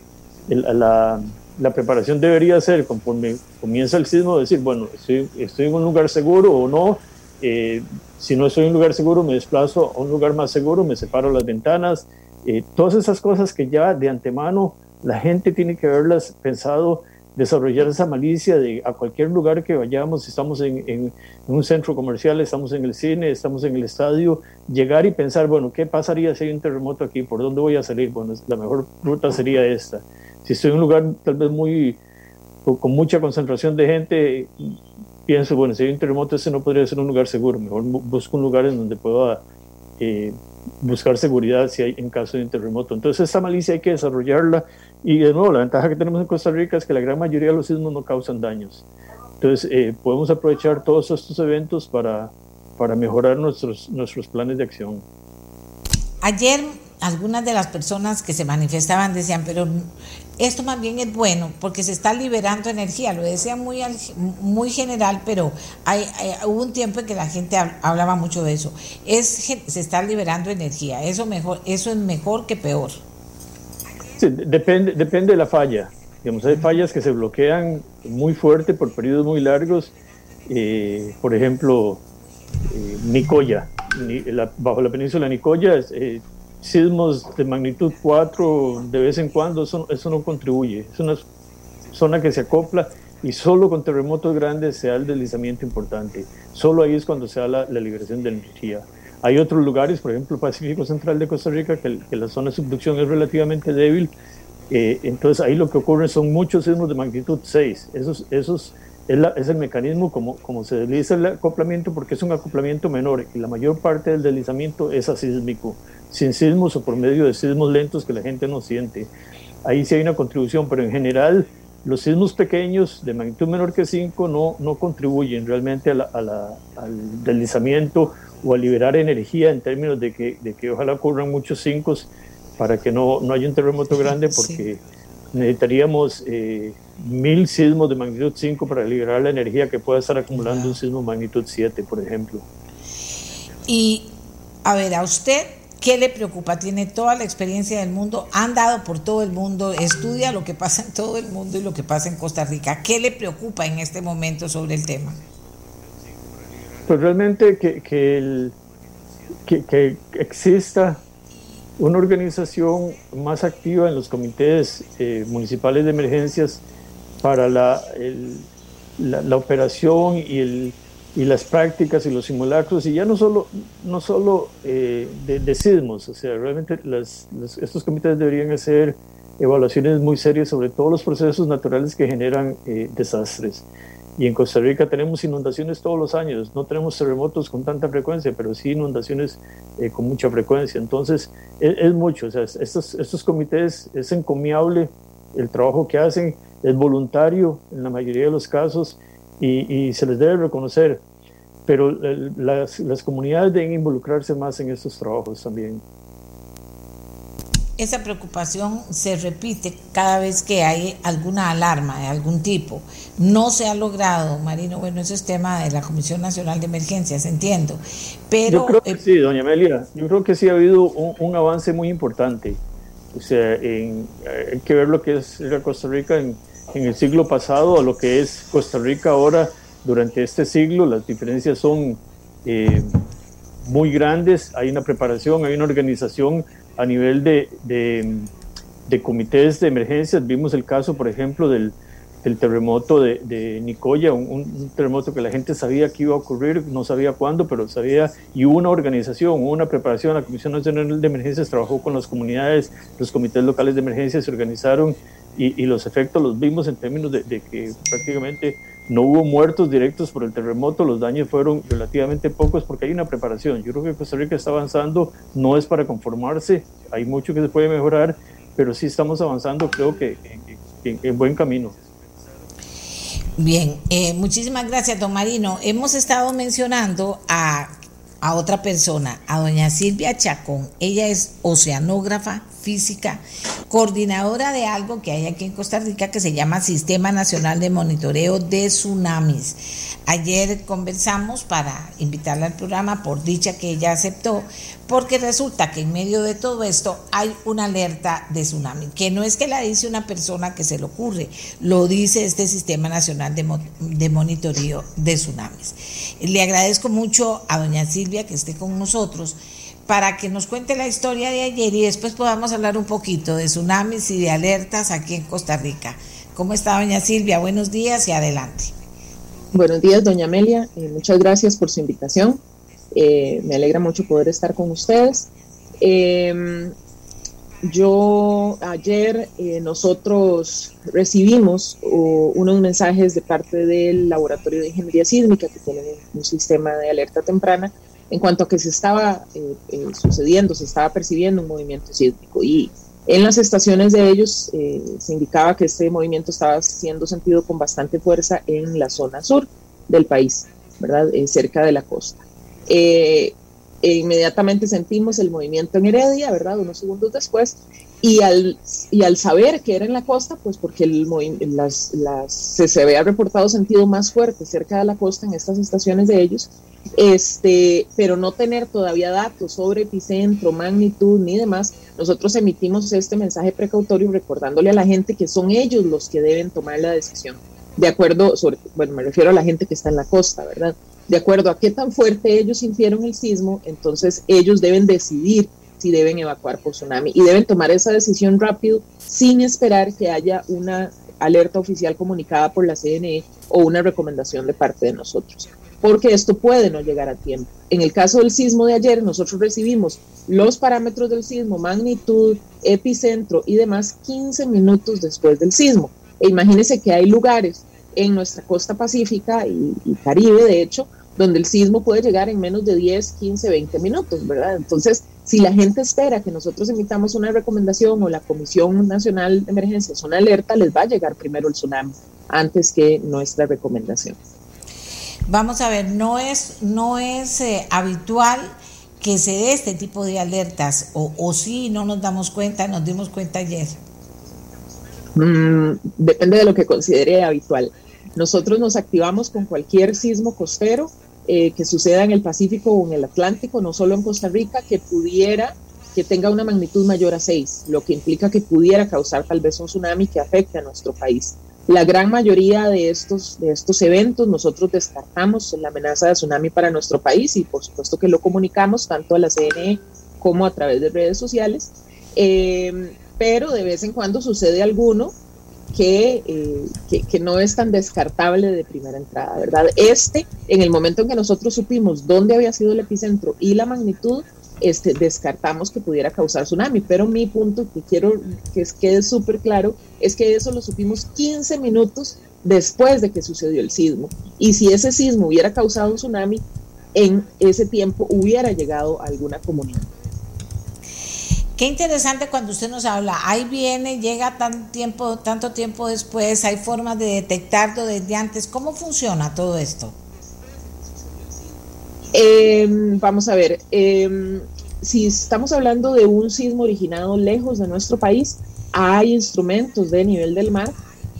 la, la preparación debería ser, conforme comienza el sismo, decir, bueno, estoy, estoy en un lugar seguro o no, eh, si no estoy en un lugar seguro, me desplazo a un lugar más seguro, me separo las ventanas. Eh, todas esas cosas que ya de antemano la gente tiene que haberlas pensado, desarrollar esa malicia de a cualquier lugar que vayamos, estamos en, en, un centro comercial, estamos en el cine, estamos en el estadio, llegar y pensar, bueno, ¿qué pasaría si hay un terremoto aquí? ¿Por dónde voy a salir? Bueno, la mejor ruta sería esta. Si estoy en un lugar tal vez muy con mucha concentración de gente, pienso, bueno, si hay un terremoto, ese no podría ser un lugar seguro, mejor busco un lugar en donde pueda eh, buscar seguridad si hay en caso de un terremoto. Entonces esa malicia hay que desarrollarla y de nuevo la ventaja que tenemos en Costa Rica es que la gran mayoría de los sismos no causan daños. Entonces eh, podemos aprovechar todos estos eventos para, para mejorar nuestros, nuestros planes de acción. Ayer algunas de las personas que se manifestaban decían, pero esto más bien es bueno porque se está liberando energía. Lo decía muy, muy general, pero hay, hubo un tiempo en que la gente hablaba mucho de eso. Es, se está liberando energía. Eso, mejor, eso es mejor que peor. Sí, depende, depende de la falla. Digamos, hay fallas que se bloquean muy fuerte por periodos muy largos. Eh, por ejemplo, eh, Nicoya, bajo la península de Nicoya, eh, sismos de magnitud 4 de vez en cuando, eso, eso no contribuye. Es una zona que se acopla y solo con terremotos grandes se da el deslizamiento importante. Solo ahí es cuando se da la, liberación de energía. Hay otros lugares, por ejemplo, Pacífico Central de Costa Rica, que, la zona de subducción es relativamente débil. Eh, entonces ahí lo que ocurre son muchos sismos de magnitud 6. Esos, esos es, es, el mecanismo como, como se desliza el acoplamiento porque es un acoplamiento menor y la mayor parte del deslizamiento es asísmico sin sismos o por medio de sismos lentos que la gente no siente. Ahí sí hay una contribución, pero en general los sismos pequeños de magnitud menor que 5 no, no contribuyen realmente a al deslizamiento o a liberar energía en términos de que, de que ojalá ocurran muchos 5 para que no, no haya un terremoto grande porque necesitaríamos eh, mil sismos de magnitud 5 para liberar la energía que pueda estar acumulando un sismo magnitud 7, por ejemplo. Y a ver, a usted ¿Qué le preocupa? Tiene toda la experiencia del mundo, ha andado por todo el mundo, estudia lo que pasa en todo el mundo y lo que pasa en Costa Rica. ¿Qué le preocupa en este momento sobre el tema? Pues realmente que, que, que, exista una organización más activa en los comités eh, municipales de emergencias para la, la, operación y, el, y, las prácticas y los simulacros, y ya no solo, no solo eh, de, sismos, o sea, realmente estos comités deberían hacer evaluaciones muy serias sobre todos los procesos naturales que generan eh, desastres. Y en Costa Rica tenemos inundaciones todos los años, no tenemos terremotos con tanta frecuencia, pero sí inundaciones eh, con mucha frecuencia. Entonces, es, es, mucho, o sea, estos, estos comités es encomiable el trabajo que hacen es voluntario en la mayoría de los casos y, se les debe reconocer, pero las, las comunidades deben involucrarse más en estos trabajos también esa preocupación se repite cada vez que hay alguna alarma de algún tipo. No se ha logrado, Marino, bueno, eso es tema de la Comisión Nacional de Emergencias, entiendo. Pero, yo creo que eh, sí, doña Amelia, yo creo que sí ha habido un, un avance muy importante. O sea, en, hay que ver lo que es la Costa Rica en, en, el siglo pasado a lo que es Costa Rica ahora durante este siglo. Las diferencias son eh, muy grandes. Hay una preparación, hay una organización a nivel de, de, de comités de emergencias. Vimos el caso, por ejemplo, del, el terremoto de, de Nicoya, un, terremoto que la gente sabía que iba a ocurrir, no sabía cuándo, pero sabía, y hubo una organización, una preparación, la Comisión Nacional de Emergencias trabajó con las comunidades, los comités locales de emergencia se organizaron y, los efectos los vimos en términos de, que prácticamente no hubo muertos directos por el terremoto, los daños fueron relativamente pocos porque hay una preparación. Yo creo que Costa Rica está avanzando, no es para conformarse, hay mucho que se puede mejorar, pero sí estamos avanzando, creo que en buen camino. Bien, eh, muchísimas gracias, don Marino. Hemos estado mencionando a, a otra persona, a doña Silvia Chacón. Ella es oceanógrafa física, coordinadora de algo que hay aquí en Costa Rica que se llama Sistema Nacional de Monitoreo de Tsunamis. Ayer conversamos para invitarla al programa, por dicha que ella aceptó, porque resulta que en medio de todo esto hay una alerta de tsunami, que no es que la dice una persona que se le ocurre, lo dice este Sistema Nacional de, de Monitoreo de Tsunamis. Le agradezco mucho a doña Silvia que esté con nosotros para que nos cuente la historia de ayer y después podamos hablar un poquito de tsunamis y de alertas aquí en Costa Rica. ¿Cómo está doña Silvia? Buenos días y adelante. Buenos días, doña Amelia. Muchas gracias por su invitación. Eh, me alegra mucho poder estar con ustedes. Em, yo ayer eh, nosotros recibimos unos mensajes de parte del Laboratorio de Ingeniería Sísmica que tiene un, sistema de alerta temprana en cuanto a que se estaba eh, sucediendo, se estaba percibiendo un movimiento sísmico y en las estaciones de ellos se indicaba que este movimiento estaba siendo sentido con bastante fuerza en la zona sur del país, ¿verdad? cerca de la costa. Eh, e inmediatamente sentimos el movimiento en Heredia, ¿verdad? Unos segundos después, y al, y al saber que era en la costa, pues porque el, las, se, se reportado sentido más fuerte cerca de la costa en estas estaciones de ellos, este, pero no tener todavía datos sobre epicentro, magnitud ni demás, nosotros emitimos este mensaje precautorio recordándole a la gente que son ellos los que deben tomar la decisión, de acuerdo, sobre, bueno, me refiero a la gente que está en la costa, ¿verdad? de acuerdo a qué tan fuerte ellos sintieron el sismo, entonces ellos deben decidir si deben evacuar por tsunami y deben tomar esa decisión rápido sin esperar que haya una alerta oficial comunicada por la CNE o una recomendación de parte de nosotros, porque esto puede no llegar a tiempo. En el caso del sismo de ayer, nosotros recibimos los parámetros del sismo, magnitud, epicentro y demás 15 minutos después del sismo. E imagínense que hay lugares en nuestra costa pacífica y, Caribe, de hecho, donde el sismo puede llegar en menos de 10, 15, 20 minutos, ¿verdad? Entonces, si la gente espera que nosotros emitamos una recomendación o la Comisión Nacional de Emergencias una alerta, les va a llegar primero el tsunami antes que nuestra recomendación. Vamos a ver, no es, no es eh, habitual que se dé este tipo de alertas, o, o sí, no nos damos cuenta, nos dimos cuenta ayer. Mm, depende de lo que considere habitual. Nosotros nos activamos con cualquier sismo costero eh, que suceda en el Pacífico o en el Atlántico, no solo en Costa Rica, que pudiera que tenga una magnitud mayor a 6, lo que implica que pudiera causar tal vez un tsunami que afecte a nuestro país. La gran mayoría de estos, de estos eventos nosotros descartamos la amenaza de tsunami para nuestro país y por supuesto que lo comunicamos tanto a la CNE como a través de redes sociales, eh, pero de vez en cuando sucede alguno eh, que, que, no es tan descartable de primera entrada, ¿verdad? Este, en el momento en que nosotros supimos dónde había sido el epicentro y la magnitud, este, descartamos que pudiera causar tsunami, pero mi punto que quiero que quede súper claro es que eso lo supimos 15 minutos después de que sucedió el sismo. Y si ese sismo hubiera causado un tsunami, en ese tiempo hubiera llegado a alguna comunidad. Qué interesante cuando usted nos habla, ahí viene, llega tan tiempo, tanto tiempo después, hay formas de detectarlo desde antes. ¿Cómo funciona todo esto? Em, vamos a ver, em, si estamos hablando de un sismo originado lejos de nuestro país, hay instrumentos de nivel del mar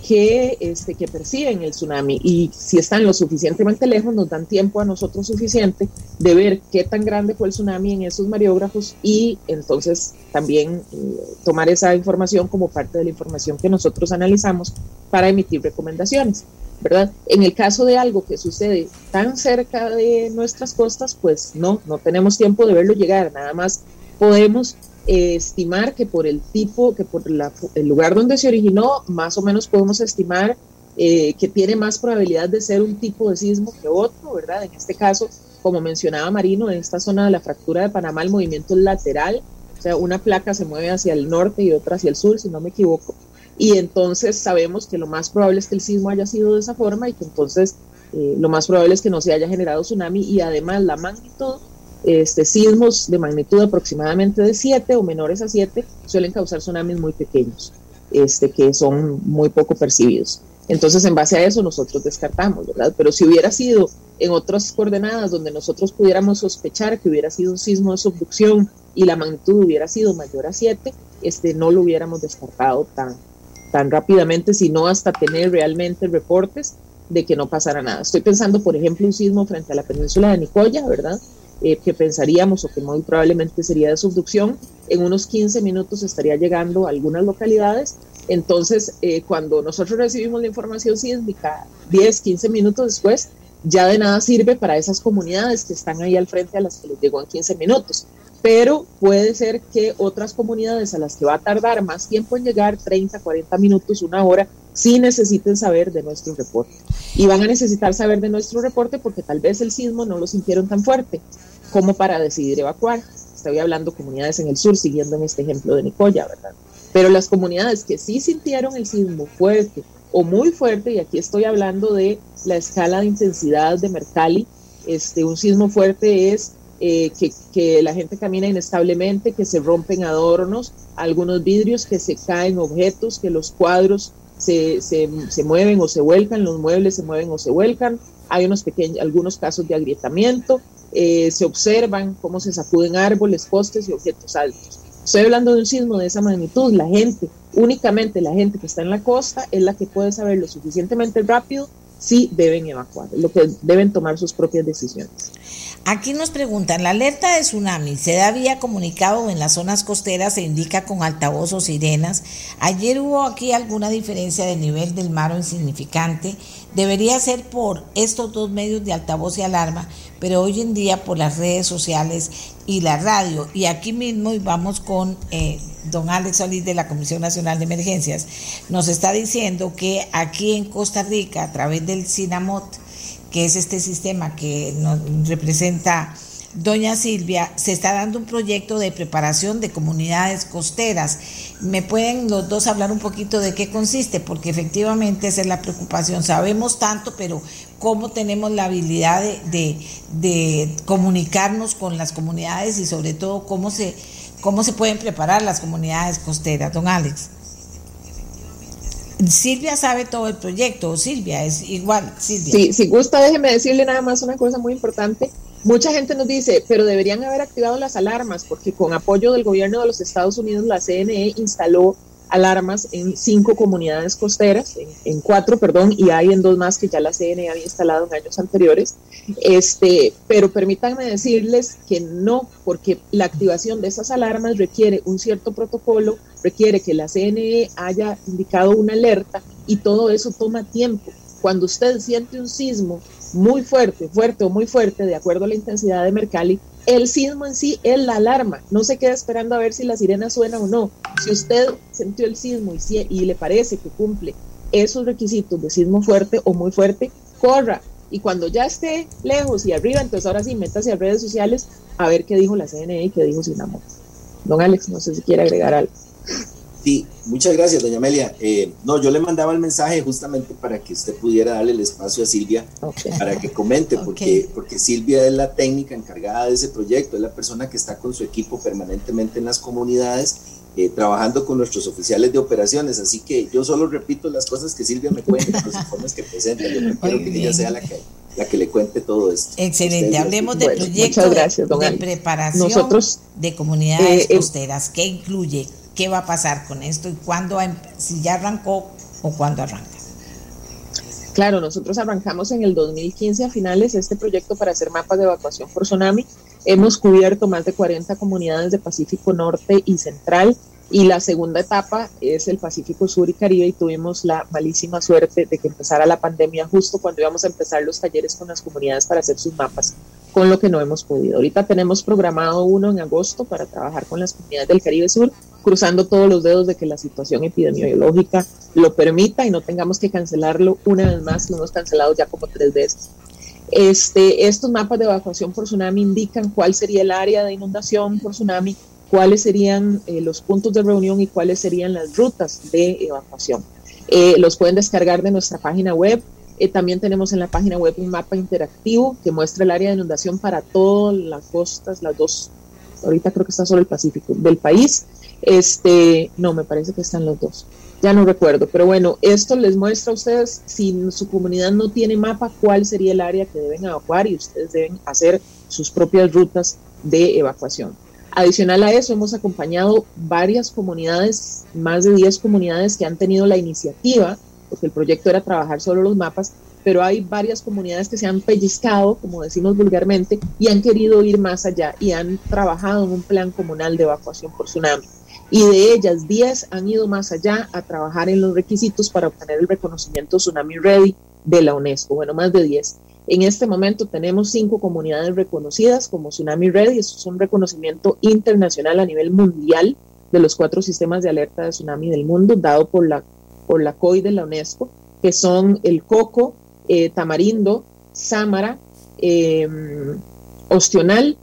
que, este, que perciben el tsunami y si están lo suficientemente lejos nos dan tiempo a nosotros suficiente de ver qué tan grande fue el tsunami en esos mariógrafos y entonces también eh, tomar esa información como parte de la información que nosotros analizamos para emitir recomendaciones. ¿Verdad? En el caso de algo que sucede tan cerca de nuestras costas, pues no, no tenemos tiempo de verlo llegar, nada más podemos estimar que por el tipo, que por el lugar donde se originó, más o menos podemos estimar eh, que tiene más probabilidad de ser un tipo de sismo que otro, ¿verdad? En este caso, como mencionaba Marino, en esta zona de la fractura de Panamá el movimiento es lateral, o sea, una placa se mueve hacia el norte y otra hacia el sur, si no me equivoco, y entonces sabemos que lo más probable es que el sismo haya sido de esa forma y que entonces eh, lo más probable es que no se haya generado tsunami y además la magnitud este, sismos de magnitud aproximadamente de 7 o menores a 7 suelen causar tsunamis muy pequeños, este, que son muy poco percibidos. Entonces, en base a eso, nosotros descartamos, ¿verdad? Pero si hubiera sido en otras coordenadas donde nosotros pudiéramos sospechar que hubiera sido un sismo de subducción y la magnitud hubiera sido mayor a 7, este, no lo hubiéramos descartado tan, tan rápidamente, sino hasta tener realmente reportes de que no pasara nada. Estoy pensando, por ejemplo, un sismo frente a la península de Nicoya, ¿verdad? Eh, que pensaríamos o que muy probablemente sería de subducción, en unos 15 minutos estaría llegando a algunas localidades. Entonces, eh, cuando nosotros recibimos la información sísmica 10, 15 minutos después, ya de nada sirve para esas comunidades que están ahí al frente a las que les llegó en 15 minutos. Pero puede ser que otras comunidades a las que va a tardar más tiempo en llegar, 30, 40 minutos, una hora, sí necesiten saber de nuestro reporte. Y van a necesitar saber de nuestro reporte porque tal vez el sismo no lo sintieron tan fuerte como para decidir evacuar. Estoy hablando comunidades en el sur, siguiendo en este ejemplo de Nicoya, ¿verdad? Pero las comunidades que sí sintieron el sismo fuerte o muy fuerte, y aquí estoy hablando de la escala de intensidad de Mercalli, este, un sismo fuerte es eh, que, que, la gente camina inestablemente, que se rompen adornos, algunos vidrios, que se caen objetos, que los cuadros se, se, se, mueven o se vuelcan, los muebles se mueven o se vuelcan, hay unos pequeños, algunos casos de agrietamiento, eh, se observan cómo se sacuden árboles, postes y objetos altos. Estoy hablando de un sismo de esa magnitud, la gente, únicamente la gente que está en la costa es la que puede saber lo suficientemente rápido si deben evacuar, lo que deben tomar sus propias decisiones. Aquí nos preguntan, ¿la alerta de tsunami se da vía comunicado en las zonas costeras se indica con altavoz o sirenas? Ayer hubo aquí alguna diferencia de nivel del mar o insignificante. Debería ser por estos dos medios de altavoz y alarma, pero hoy en día por las redes sociales y la radio. Y aquí mismo, vamos con eh, don Alex Solís de la Comisión Nacional de Emergencias, nos está diciendo que aquí en Costa Rica, a través del CINAMOT, que es este sistema que representa doña Silvia, se está dando un proyecto de preparación de comunidades costeras. ¿Me pueden los dos hablar un poquito de qué consiste? Porque efectivamente esa es la preocupación. Sabemos tanto, pero ¿cómo tenemos la habilidad de, de, comunicarnos con las comunidades y sobre todo cómo se, cómo se pueden preparar las comunidades costeras? Don Alex. Silvia sabe todo el proyecto, Silvia es igual. Silvia. Sí, si gusta, déjeme decirle nada más una cosa muy importante. Mucha gente nos dice, pero deberían haber activado las alarmas, porque con apoyo del gobierno de los Estados Unidos, la CNE instaló alarmas en cinco comunidades costeras, en, cuatro, perdón, y hay en dos más que ya la CNE había instalado en años anteriores. Este, pero permítanme decirles que no, porque la activación de esas alarmas requiere un cierto protocolo, requiere que la CNE haya indicado una alerta y todo eso toma tiempo. Cuando usted siente un sismo muy fuerte, fuerte o muy fuerte, de acuerdo a la intensidad de Mercalli, el sismo en sí es la alarma. No se queda esperando a ver si la sirena suena o no. Si usted sintió el sismo y, le parece que cumple esos requisitos de sismo fuerte o muy fuerte, corra. Y cuando ya esté lejos y arriba, entonces ahora sí, métase a redes sociales a ver qué dijo la CNE y qué dijo Sinamor. Don Alex, no sé si quiere agregar algo. Sí, muchas gracias, doña Amelia. Eh, no, yo le mandaba el mensaje justamente para que usted pudiera darle el espacio a Silvia para que comente, porque, porque Silvia es la técnica encargada de ese proyecto, es la persona que está con su equipo permanentemente en las comunidades, eh, trabajando con nuestros oficiales de operaciones. Así que yo solo repito las cosas que Silvia me cuenta, los informes que presenta. Yo prefiero que ella sea la que, la que le cuente todo esto. Excelente, hablemos de proyecto de preparación Nosotros, de comunidades eh, costeras. ¿Qué incluye? Qué va a pasar con esto y cuándo, si ya arrancó o cuándo arranca. Claro, nosotros arrancamos en el 2015 a finales este proyecto para hacer mapas de evacuación por tsunami. Hemos cubierto más de 40 comunidades de Pacífico Norte y Central y la segunda etapa es el Pacífico Sur y Caribe y tuvimos la malísima suerte de que empezara la pandemia justo cuando íbamos a empezar los talleres con las comunidades para hacer sus mapas, con lo que no hemos podido. Ahorita tenemos programado uno en agosto para trabajar con las comunidades del Caribe Sur, cruzando todos los dedos de que la situación epidemiológica lo permita y no tengamos que cancelarlo una vez más, lo hemos cancelado ya como tres veces. Este, estos mapas de evacuación por tsunami indican cuál sería el área de inundación por tsunami cuáles serían eh, los puntos de reunión y cuáles serían las rutas de evacuación. Eh, los pueden descargar de nuestra página web. Eh, también tenemos en la página web un mapa interactivo que muestra el área de inundación para todas las costas, las dos, ahorita creo que está solo el Pacífico, del país. Este, no, me parece que están los dos. Ya no recuerdo, pero bueno, esto les muestra a ustedes si su comunidad no tiene mapa, cuál sería el área que deben evacuar y ustedes deben hacer sus propias rutas de evacuación. Adicional a eso, hemos acompañado varias comunidades, más de 10 comunidades que han tenido la iniciativa, porque el proyecto era trabajar solo los mapas, pero hay varias comunidades que se han pellizcado, como decimos vulgarmente, y han querido ir más allá y han trabajado en un plan comunal de evacuación por tsunami. Y de ellas, 10 han ido más allá a trabajar en los requisitos para obtener el reconocimiento Tsunami Ready de la UNESCO. Bueno, más de 10. En este momento tenemos cinco comunidades reconocidas como Tsunami Red y eso es un reconocimiento internacional a nivel mundial de los cuatro sistemas de alerta de tsunami del mundo dado por la, por la COI de la UNESCO, que son el Coco, eh, Tamarindo, Sámara, em, Ostional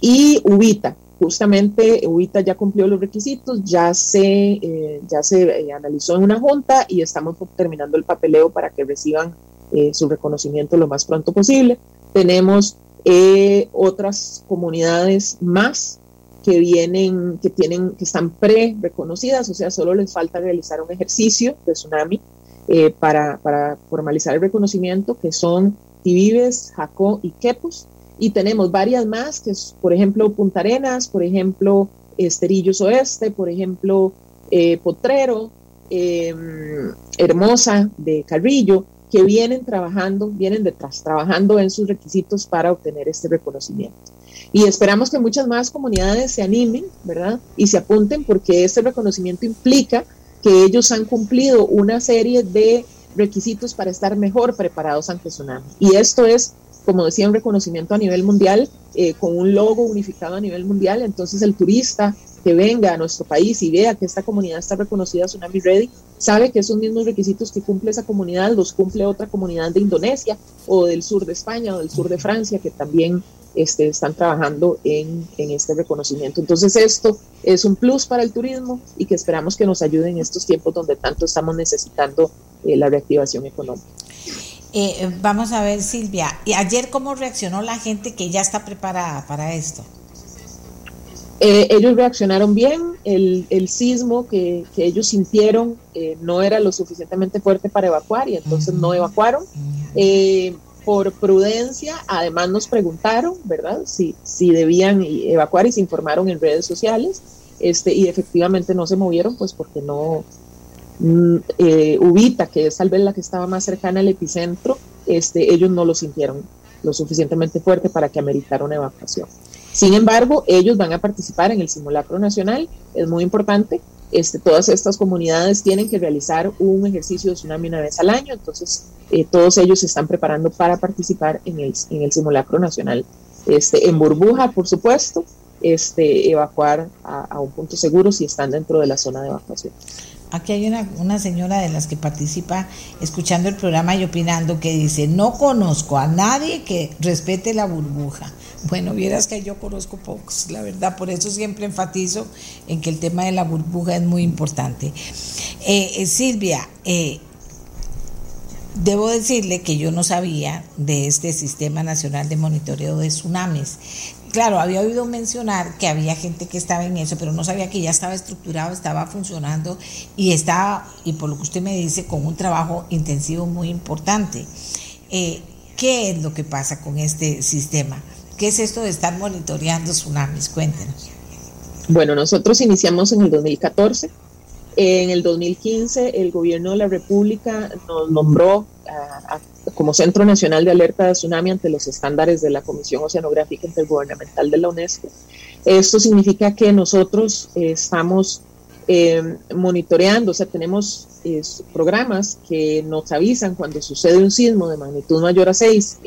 y Ubita. Justamente Ubita ya cumplió los requisitos, ya se, eh, ya se eh, analizó en una junta y estamos terminando el papeleo para que reciban eh, su reconocimiento lo más pronto posible. Tenemos otras comunidades más que vienen, que tienen, que están pre-reconocidas, o sea, solo les falta realizar un ejercicio de tsunami para, para, formalizar el reconocimiento, que son Tibibes, Jacó y Quepos. Y tenemos varias más, que es, por ejemplo, Punta Arenas, por ejemplo, Esterillos Oeste, por ejemplo, Potrero, em, Hermosa de Carrillo, que vienen trabajando, vienen detrás, trabajando en sus requisitos para obtener este reconocimiento. Y esperamos que muchas más comunidades se animen, ¿verdad? Y se apunten porque este reconocimiento implica que ellos han cumplido una serie de requisitos para estar mejor preparados ante tsunami. Y esto es, como decía, un reconocimiento a nivel mundial, eh, con un logo unificado a nivel mundial. Entonces el turista que venga a nuestro país y vea que esta comunidad está reconocida Tsunami Ready, sabe que esos mismos requisitos que cumple esa comunidad los cumple otra comunidad de Indonesia o del sur de España o del sur de Francia que también este, están trabajando en, este reconocimiento. Entonces esto es un plus para el turismo y que esperamos que nos ayude en estos tiempos donde tanto estamos necesitando eh, la reactivación económica. Eh, vamos a ver, Silvia, ¿y ayer cómo reaccionó la gente que ya está preparada para esto? Eh, ellos reaccionaron bien, el, el sismo que, que, ellos sintieron eh, no era lo suficientemente fuerte para evacuar y entonces no evacuaron. Por prudencia, además nos preguntaron, ¿verdad?, si, si debían evacuar y se informaron en redes sociales este, y efectivamente no se movieron, pues porque no, eh, Ubita, que es tal vez la que estaba más cercana al epicentro, este, ellos no lo sintieron lo suficientemente fuerte para que ameritara una evacuación. Sin embargo, ellos van a participar en el simulacro nacional, es muy importante. Este, todas estas comunidades tienen que realizar un ejercicio de tsunami una vez al año, entonces eh, todos ellos se están preparando para participar en el, simulacro nacional. Este, en burbuja, por supuesto, este, evacuar a un punto seguro si están dentro de la zona de evacuación. Aquí hay una, una, señora de las que participa escuchando el programa y opinando que dice, no conozco a nadie que respete la burbuja. Bueno, vieras que yo conozco pocos, la verdad, por eso siempre enfatizo en que el tema de la burbuja es muy importante. Eh, eh, Silvia, eh, debo decirle que yo no sabía de este Sistema Nacional de Monitoreo de Tsunamis claro, había oído mencionar que había gente que estaba en eso, pero no sabía que ya estaba estructurado, estaba funcionando y estaba, y por lo que usted me dice, con un trabajo intensivo muy importante. Eh, ¿Qué es lo que pasa con este sistema? ¿Qué es esto de estar monitoreando tsunamis? Cuéntenos. Bueno, nosotros iniciamos en el 2014. En el 2015 el gobierno de la República nos nombró a, a como Centro Nacional de Alerta de Tsunami ante los estándares de la Comisión Oceanográfica Intergubernamental de la UNESCO. Esto significa que nosotros eh, estamos eh, monitoreando, o sea, tenemos programas que nos avisan cuando sucede un sismo de magnitud mayor a 6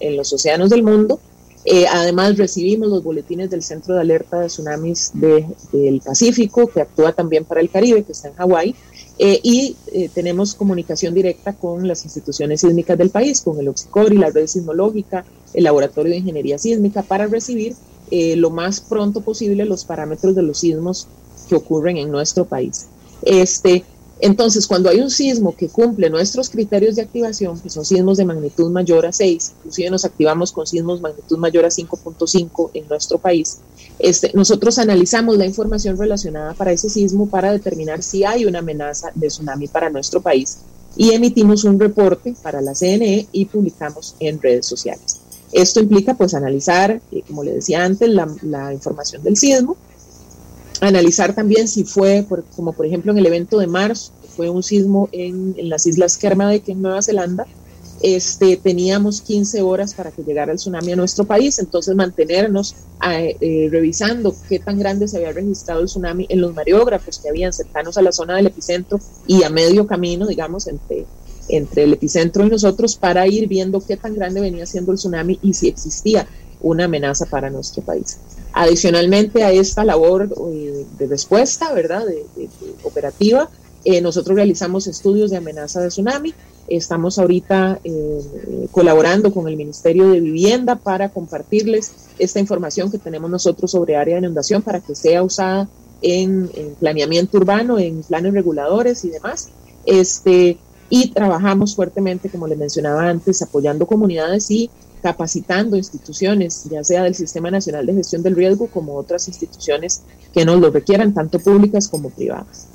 en, los océanos del mundo. Eh, además, recibimos los boletines del Centro de Alerta de Tsunamis del Pacífico, que actúa también para el Caribe, que está en Hawái eh, y eh, tenemos comunicación directa con las instituciones sísmicas del país, con el Oxicor y la red sismológica, el Laboratorio de Ingeniería Sísmica, para recibir eh, lo más pronto posible los parámetros de los sismos que ocurren en nuestro país. Este, entonces, cuando hay un sismo que cumple nuestros criterios de activación, que son sismos de magnitud mayor a 6, inclusive nos activamos con sismos magnitud mayor a 5.5 en nuestro país, este, nosotros analizamos la información relacionada para ese sismo para determinar si hay una amenaza de tsunami para nuestro país y emitimos un reporte para la CNE y publicamos en redes sociales. Esto implica pues analizar, eh, como le decía antes, la, la información del sismo, analizar también si fue, como por ejemplo en el evento de marzo, fue un sismo en, las islas Kermadec en Nueva Zelanda, este, teníamos 15 horas para que llegara el tsunami a nuestro país, entonces mantenernos eh, revisando qué tan grande se había registrado el tsunami en los mareógrafos que habían cercanos a la zona del epicentro y a medio camino, digamos, entre, entre el epicentro y nosotros para ir viendo qué tan grande venía siendo el tsunami y si existía una amenaza para nuestro país. Adicionalmente a esta labor eh, de respuesta, ¿verdad?, de, operativa, eh, nosotros realizamos estudios de amenaza de tsunami. Estamos ahorita eh, colaborando con el Ministerio de Vivienda para compartirles esta información que tenemos nosotros sobre área de inundación para que sea usada en, en planeamiento urbano, en planes reguladores y demás. Este, y trabajamos fuertemente, como les mencionaba antes, apoyando comunidades y capacitando instituciones, ya sea del Sistema Nacional de Gestión del Riesgo como otras instituciones que nos lo requieran, tanto públicas como privadas.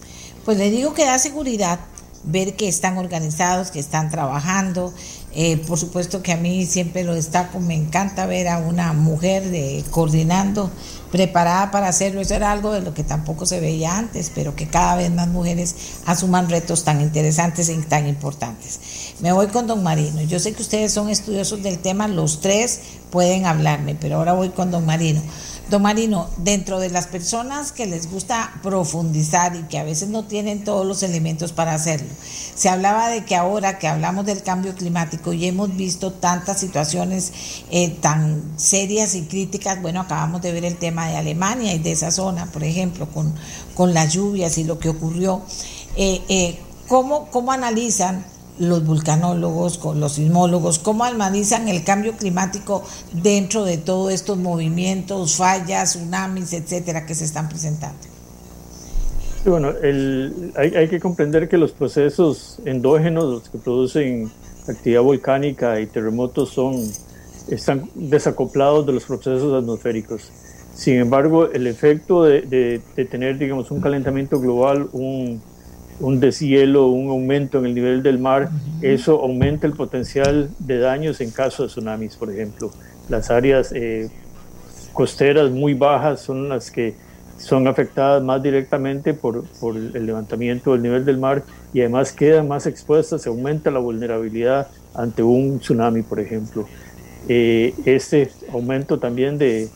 Pues le digo que da seguridad ver que están organizados, que están trabajando. Eh, por supuesto que a mí siempre lo destaco, me encanta ver a una mujer de, coordinando, preparada para hacerlo. Eso era algo de lo que tampoco se veía antes, pero que cada vez más mujeres asuman retos tan interesantes y tan importantes. Me voy con don Marino. Yo sé que ustedes son estudiosos del tema, los tres pueden hablarme, pero ahora voy con don Marino. Don Marino, dentro de las personas que les gusta profundizar y que a veces no tienen todos los elementos para hacerlo, se hablaba de que ahora que hablamos del cambio climático y hemos visto tantas situaciones eh, tan serias y críticas, bueno, acabamos de ver el tema de Alemania y de esa zona, por ejemplo, con, con las lluvias y lo que ocurrió. Eh, eh, ¿cómo, ¿Cómo analizan? Los vulcanólogos, con los sismólogos, cómo analizan el cambio climático dentro de todos estos movimientos, fallas, tsunamis, etcétera, que se están presentando. Bueno, hay, hay, que comprender que los procesos endógenos, los que producen actividad volcánica y terremotos, son, están desacoplados de los procesos atmosféricos. Sin embargo, el efecto de tener, digamos, un calentamiento global, un, un deshielo, un aumento en el nivel del mar, eso aumenta el potencial de daños en caso de tsunamis, por ejemplo. Las áreas eh, costeras muy bajas son las que son afectadas más directamente por, por, el levantamiento del nivel del mar y además quedan más expuestas, se aumenta la vulnerabilidad ante un tsunami, por ejemplo. Eh, este aumento también del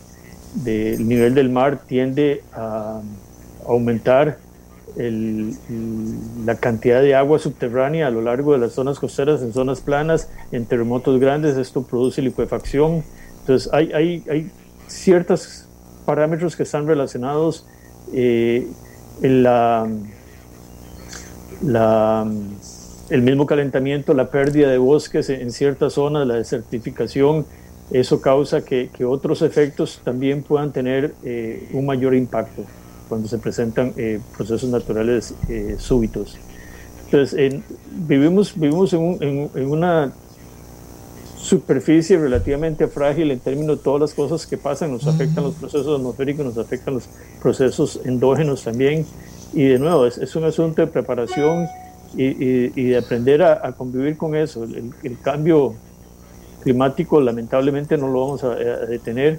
de, nivel del mar tiende a aumentar la cantidad de agua subterránea a lo largo de las zonas costeras, en zonas planas, en terremotos grandes, esto produce liquefacción. Entonces hay, hay, ciertos parámetros que están relacionados eh, la, el mismo calentamiento, la pérdida de bosques en ciertas zonas, la desertificación, eso causa que, que otros efectos también puedan tener eh, un mayor impacto cuando se presentan eh, procesos naturales eh, súbitos. Entonces, vivimos, vivimos en, en, una superficie relativamente frágil en términos de todas las cosas que pasan, nos afectan los procesos atmosféricos, nos afectan los procesos endógenos también, y de nuevo, es, es un asunto de preparación y, y, de aprender a, a, convivir con eso. El, el, cambio climático lamentablemente no lo vamos a, a detener,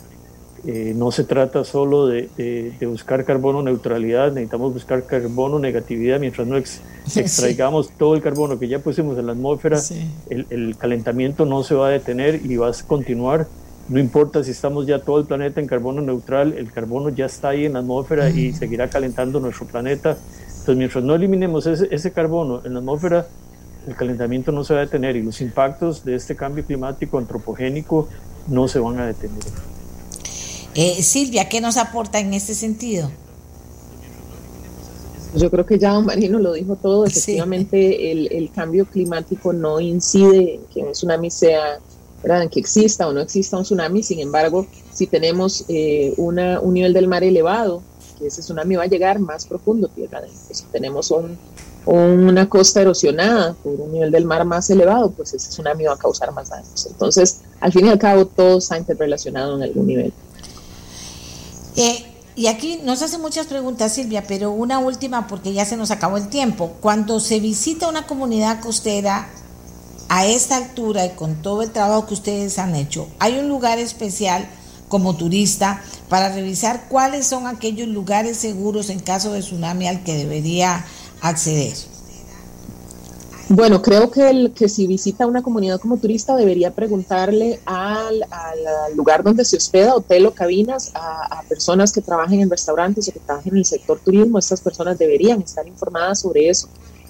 eh, no se trata solo de, buscar carbono neutralidad, necesitamos buscar carbono negatividad mientras no extraigamos todo el carbono que ya pusimos en la atmósfera, el, calentamiento no se va a detener y va a continuar. No importa si estamos ya todo el planeta en carbono neutral, el carbono ya está ahí en la atmósfera y seguirá calentando nuestro planeta. Entonces, mientras no eliminemos ese, ese carbono en la atmósfera, el calentamiento no se va a detener y los impactos de este cambio climático antropogénico no se van a detener. Eh, Silvia, ¿qué nos aporta en este sentido? Yo creo que ya don Marino lo dijo todo. Efectivamente, el, cambio climático no incide en que un tsunami sea, ¿verdad? en que exista o no exista un tsunami. Sin embargo, si tenemos eh, una, un nivel del mar elevado, que ese tsunami va a llegar más profundo tierra adentro. Si tenemos un, una costa erosionada por un nivel del mar más elevado, pues ese tsunami va a causar más daños. Entonces, al fin y al cabo, todo está interrelacionado en algún nivel. Eh, y aquí nos hace muchas preguntas, Silvia, pero una última porque ya se nos acabó el tiempo. Cuando se visita una comunidad costera a esta altura y con todo el trabajo que ustedes han hecho, ¿hay un lugar especial como turista para revisar cuáles son aquellos lugares seguros en caso de tsunami al que debería acceder? Bueno, creo que el que si visita una comunidad como turista debería preguntarle al, lugar donde se hospeda, hotel o cabinas, a, personas que trabajen en restaurantes o que trabajen en el sector turismo. Estas personas deberían estar informadas sobre eso.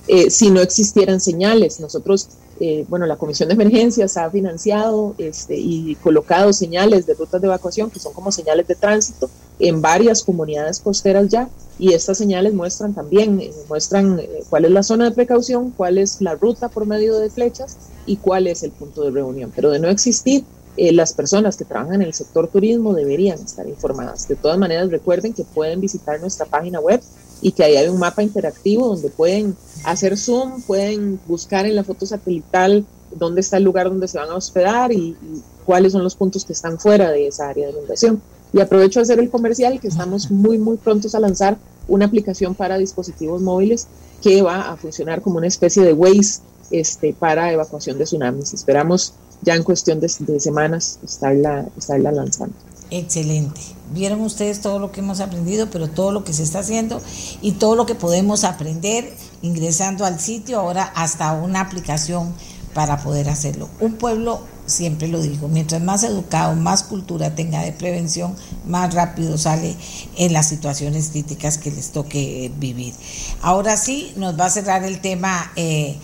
Eh, si no existieran señales, nosotros, eh, bueno, la Comisión de Emergencias ha financiado este, y colocado señales de rutas de evacuación que son como señales de tránsito en varias comunidades costeras ya y estas señales muestran también, eh, muestran eh, cuál es la zona de precaución, cuál es la ruta por medio de flechas y cuál es el punto de reunión. Pero de no existir, eh, las personas que trabajan en el sector turismo deberían estar informadas. De todas maneras, recuerden que pueden visitar nuestra página web y que ahí hay un mapa interactivo donde pueden hacer zoom, pueden buscar en la foto satelital dónde está el lugar donde se van a hospedar y, y cuáles son los puntos que están fuera de esa área de inundación. Y aprovecho a hacer el comercial que estamos muy, muy prontos a lanzar una aplicación para dispositivos móviles que va a funcionar como una especie de Waze este, para evacuación de tsunamis. Esperamos ya en cuestión de, semanas estarla, estarla lanzando. Excelente. Vieron ustedes todo lo que hemos aprendido, pero todo lo que se está haciendo y todo lo que podemos aprender ingresando al sitio, ahora hasta una aplicación para poder hacerlo. Un pueblo siempre lo digo, mientras más educado, más cultura tenga de prevención, más rápido sale en las situaciones críticas que les toque vivir. Ahora sí, nos va a cerrar el tema eh,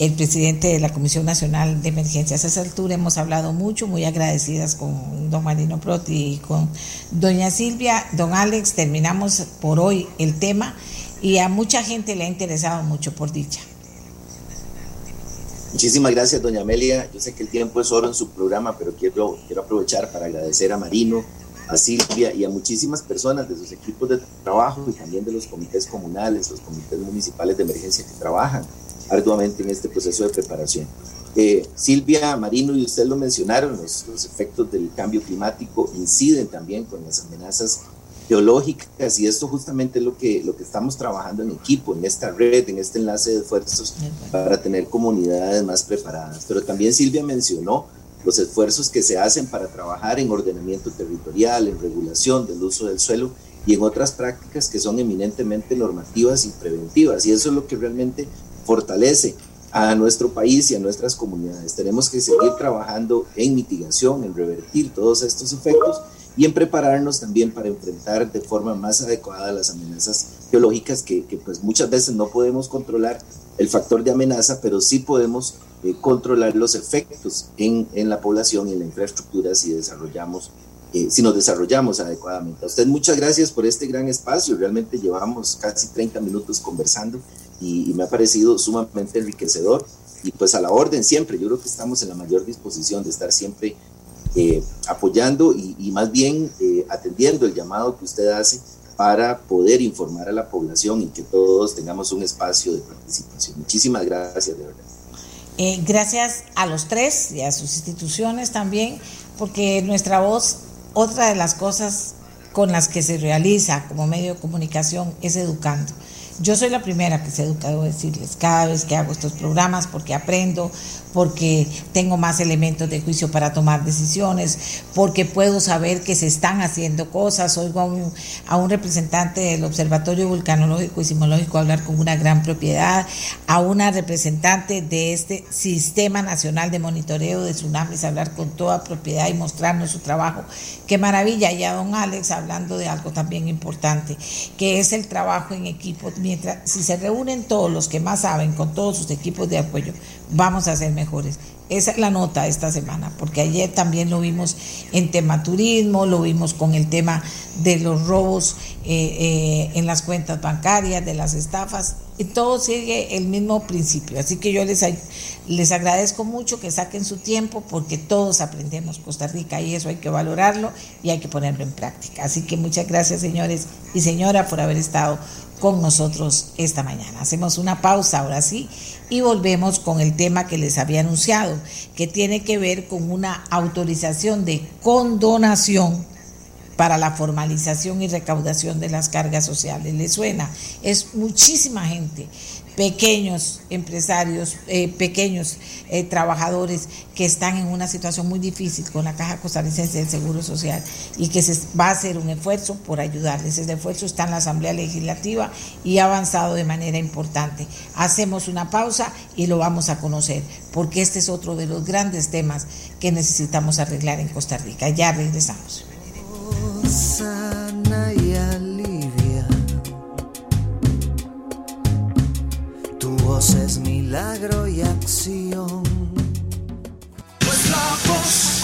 el presidente de la Comisión Nacional de Emergencias. A esa altura hemos hablado mucho, muy agradecidas con don Marino Proti y con doña Silvia. Don Alex, terminamos por hoy el tema y a mucha gente le ha interesado mucho, por dicha. Muchísimas gracias, doña Amelia. Yo sé que el tiempo es oro en su programa, pero quiero, quiero aprovechar para agradecer a Marino, a Silvia y a muchísimas personas de sus equipos de trabajo y también de los comités comunales, los comités municipales de emergencia que trabajan arduamente en este proceso de preparación. Eh, Silvia, Marino y usted lo mencionaron, los, los efectos del cambio climático inciden también con las amenazas geológicas y esto justamente es lo que, lo que estamos trabajando en equipo, en esta red, en este enlace de esfuerzos para tener comunidades más preparadas. Pero también Silvia mencionó los esfuerzos que se hacen para trabajar en ordenamiento territorial, en regulación del uso del suelo y en otras prácticas que son eminentemente normativas y preventivas. Y eso es lo que realmente fortalece a nuestro país y a nuestras comunidades. Tenemos que seguir trabajando en mitigación, en revertir todos estos efectos y en prepararnos también para enfrentar de forma más adecuada las amenazas geológicas que, pues muchas veces no podemos controlar el factor de amenaza, pero sí podemos eh, controlar los efectos en, en, la población y en la infraestructura si desarrollamos eh, si nos desarrollamos adecuadamente. A usted muchas gracias por este gran espacio. Realmente llevamos casi 30 minutos conversando y, me ha parecido sumamente enriquecedor y pues a la orden siempre. Yo creo que estamos en la mayor disposición de estar siempre eh, apoyando y, más bien eh, atendiendo el llamado que usted hace para poder informar a la población y que todos tengamos un espacio de participación. Muchísimas gracias, de verdad. Eh, gracias a los tres y a sus instituciones también, porque nuestra voz, otra de las cosas con las que se realiza como medio de comunicación es educando. Yo soy la primera que se educa, debo decirles, cada vez que hago estos programas, porque aprendo, porque tengo más elementos de juicio para tomar decisiones, porque puedo saber que se están haciendo cosas. Oigo a un, a un representante del Observatorio Vulcanológico y Sismológico hablar con una gran propiedad, a una representante de este Sistema Nacional de Monitoreo de Tsunamis hablar con toda propiedad y mostrarnos su trabajo. Qué maravilla. Y a don Alex hablando de algo también importante, que es el trabajo en equipo. Mientras, si se reúnen todos los que más saben con todos sus equipos de apoyo, vamos a hacer mejores. Esa es la nota esta semana, porque ayer también lo vimos en tema turismo, lo vimos con el tema de los robos eh, eh, en las cuentas bancarias, de las estafas, y todo sigue el mismo principio. Así que yo les, les agradezco mucho que saquen su tiempo, porque todos aprendemos Costa Rica y eso hay que valorarlo y hay que ponerlo en práctica. Así que muchas gracias, señores y señora, por haber estado con nosotros esta mañana. Hacemos una pausa ahora sí y volvemos con el tema que les había anunciado, que tiene que ver con una autorización de condonación para la formalización y recaudación de las cargas sociales. ¿Le suena? Es muchísima gente pequeños empresarios, eh, pequeños eh, trabajadores que están en una situación muy difícil con la Caja Costarricense del Seguro Social y que se va a hacer un esfuerzo por ayudarles. Ese esfuerzo está en la Asamblea Legislativa y ha avanzado de manera importante. Hacemos una pausa y lo vamos a conocer, porque este es otro de los grandes temas que necesitamos arreglar en Costa Rica. Ya regresamos. Es milagro y acción. Pues la voz.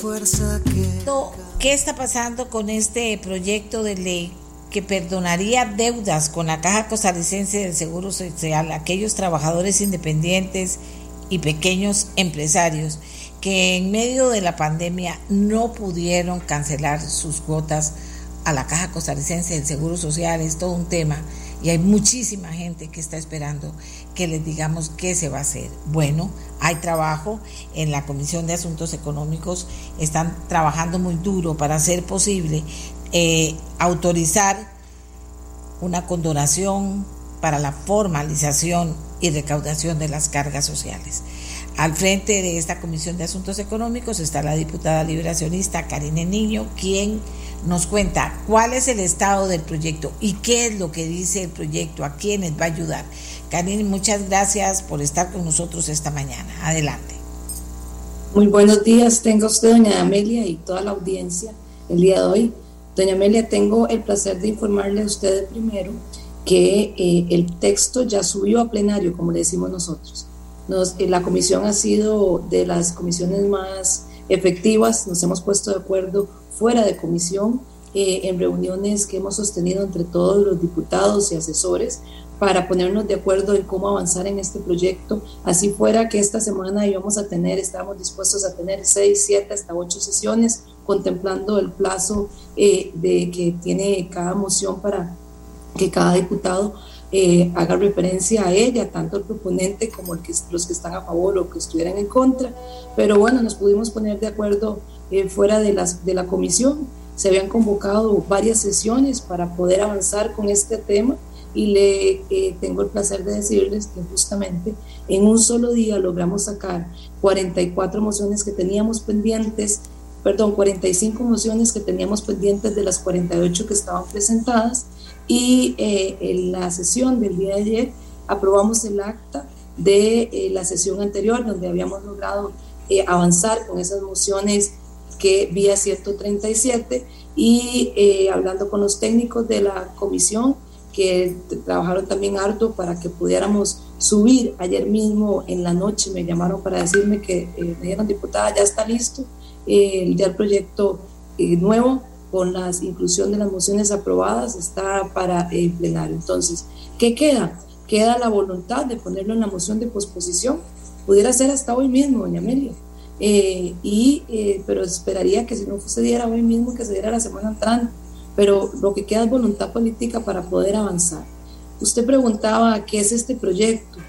fuerza que... ¿Qué está pasando con este proyecto de ley que perdonaría deudas con la Caja Costarricense del Seguro Social a aquellos trabajadores independientes y pequeños empresarios que en medio de la pandemia no pudieron cancelar sus cuotas a la Caja Costarricense del Seguro Social, es todo un tema y hay muchísima gente que está esperando que les digamos qué se va a hacer. Bueno, hay trabajo en la Comisión de Asuntos Económicos, están trabajando muy duro para hacer posible eh, autorizar una condonación para la formalización y recaudación de las cargas sociales. Al frente de esta Comisión de Asuntos Económicos está la diputada liberacionista Karine Niño, quien nos cuenta cuál es el estado del proyecto y qué es lo que dice el proyecto, a quiénes va a ayudar. Karine, muchas gracias por estar con nosotros esta mañana. Adelante. Muy buenos días, tenga usted, doña Amelia, y toda la audiencia el día de hoy. Doña Amelia, tengo el placer de informarle a usted primero que eh, el texto ya subió a plenario, como le decimos nosotros. Eh, la comisión ha sido de las comisiones más efectivas, nos hemos puesto de acuerdo fuera de comisión eh, en reuniones que hemos sostenido entre todos los diputados y asesores para ponernos de acuerdo en cómo avanzar en este proyecto. Así fuera que esta semana íbamos a tener, estamos dispuestos a tener seis, siete, hasta ocho sesiones, contemplando el plazo eh, de que tiene cada moción para que cada diputado eh, haga referencia a ella, tanto el proponente como los que están a favor o que estuvieran en contra. Pero bueno, nos pudimos poner de acuerdo eh, fuera de, las, de la comisión se habían convocado varias sesiones para poder avanzar con este tema y le eh, tengo el placer de decirles que justamente en un solo día logramos sacar 44 mociones que teníamos pendientes, perdón, 45 mociones que teníamos pendientes de las 48 que estaban presentadas y eh, en la sesión del día de ayer aprobamos el acta de eh, la sesión anterior donde habíamos logrado avanzar con esas mociones que vía 137 y hablando con los técnicos de la comisión que trabajaron también harto para que pudiéramos subir. Ayer mismo en la noche me llamaron para decirme que eh, me diputada, ya está listo eh, ya el proyecto eh, nuevo con la inclusión de las mociones aprobadas está para el plenario. Entonces, ¿qué queda? Queda la voluntad de ponerlo en la moción de posposición. Pudiera ser hasta hoy mismo, doña Amelia. y, pero esperaría que si no se diera hoy mismo, que se diera la semana entrante pero lo que queda es voluntad política para poder avanzar. Usted preguntaba qué es este proyecto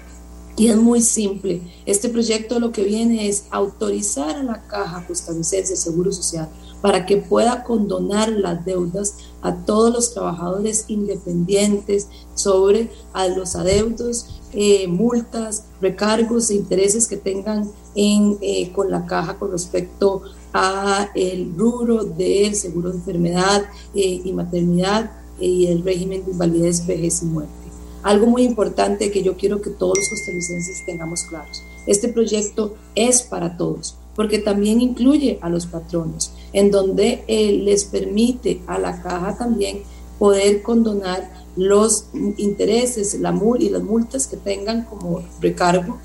y es muy simple. Este proyecto lo que viene es autorizar a la Caja Costarricense de Seguro Social para que pueda condonar las deudas a todos los trabajadores independientes sobre a los adeudos, eh, multas, recargos e intereses que tengan en, eh, con la caja con respecto a el rubro del seguro de enfermedad eh, y maternidad eh, y el régimen de invalidez, vejez y muerte. Algo muy importante que yo quiero que todos los costarricenses tengamos claros. Este proyecto es para todos, porque también incluye a los patronos, en donde eh, les permite a la caja también poder condonar los intereses la, y las multas que tengan como recargo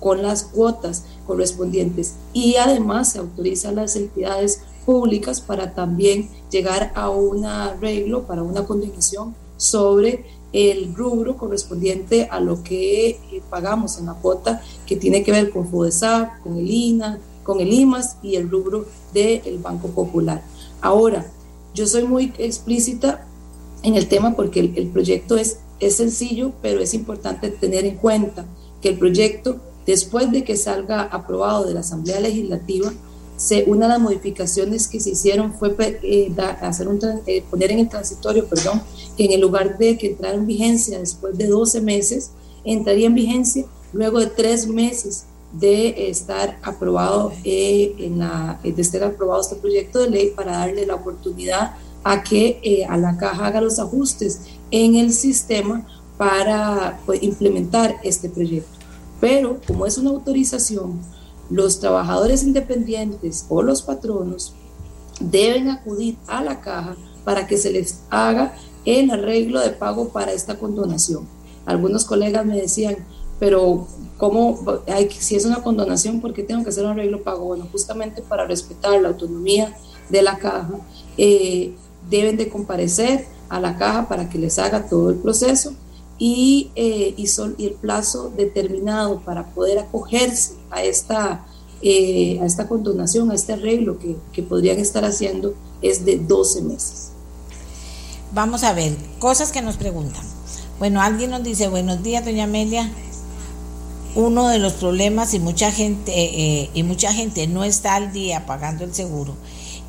con las cuotas correspondientes. Y además se autoriza a las entidades públicas para también llegar a un arreglo, para una condenación sobre el rubro correspondiente a lo que eh, pagamos en la cuota que tiene que ver con FUDESAP, con el INA, con el IMAS y el rubro del Banco Popular. Ahora, yo soy muy explícita en el tema porque el, el proyecto es, es sencillo, pero es importante tener en cuenta que el proyecto Después de que salga aprobado de la Asamblea Legislativa, se, una de las modificaciones que se hicieron fue eh, hacer un, eh, poner en el transitorio, perdón, que en el lugar de que entrara en vigencia después de 12 meses, entraría en vigencia luego de tres meses de estar aprobado eh, en la, de estar aprobado este proyecto de ley para darle la oportunidad a que a la caja haga los ajustes en el sistema para pues, implementar este proyecto. Pero como es una autorización, los trabajadores independientes o los patronos deben acudir a la caja para que se les haga el arreglo de pago para esta condonación. Algunos colegas me decían, pero ¿cómo, hay, si es una condonación, por qué tengo que hacer un arreglo pago? Bueno, justamente para respetar la autonomía de la caja, eh, deben de comparecer a la caja para que les haga todo el proceso y, eh, y, el plazo determinado para poder acogerse a esta, eh, a esta condonación, a este arreglo que, que podrían estar haciendo es de 12 meses. Vamos a ver, cosas que nos preguntan. Bueno, alguien nos dice, buenos días, doña Amelia. Uno de los problemas y mucha gente eh, y mucha gente no está al día pagando el seguro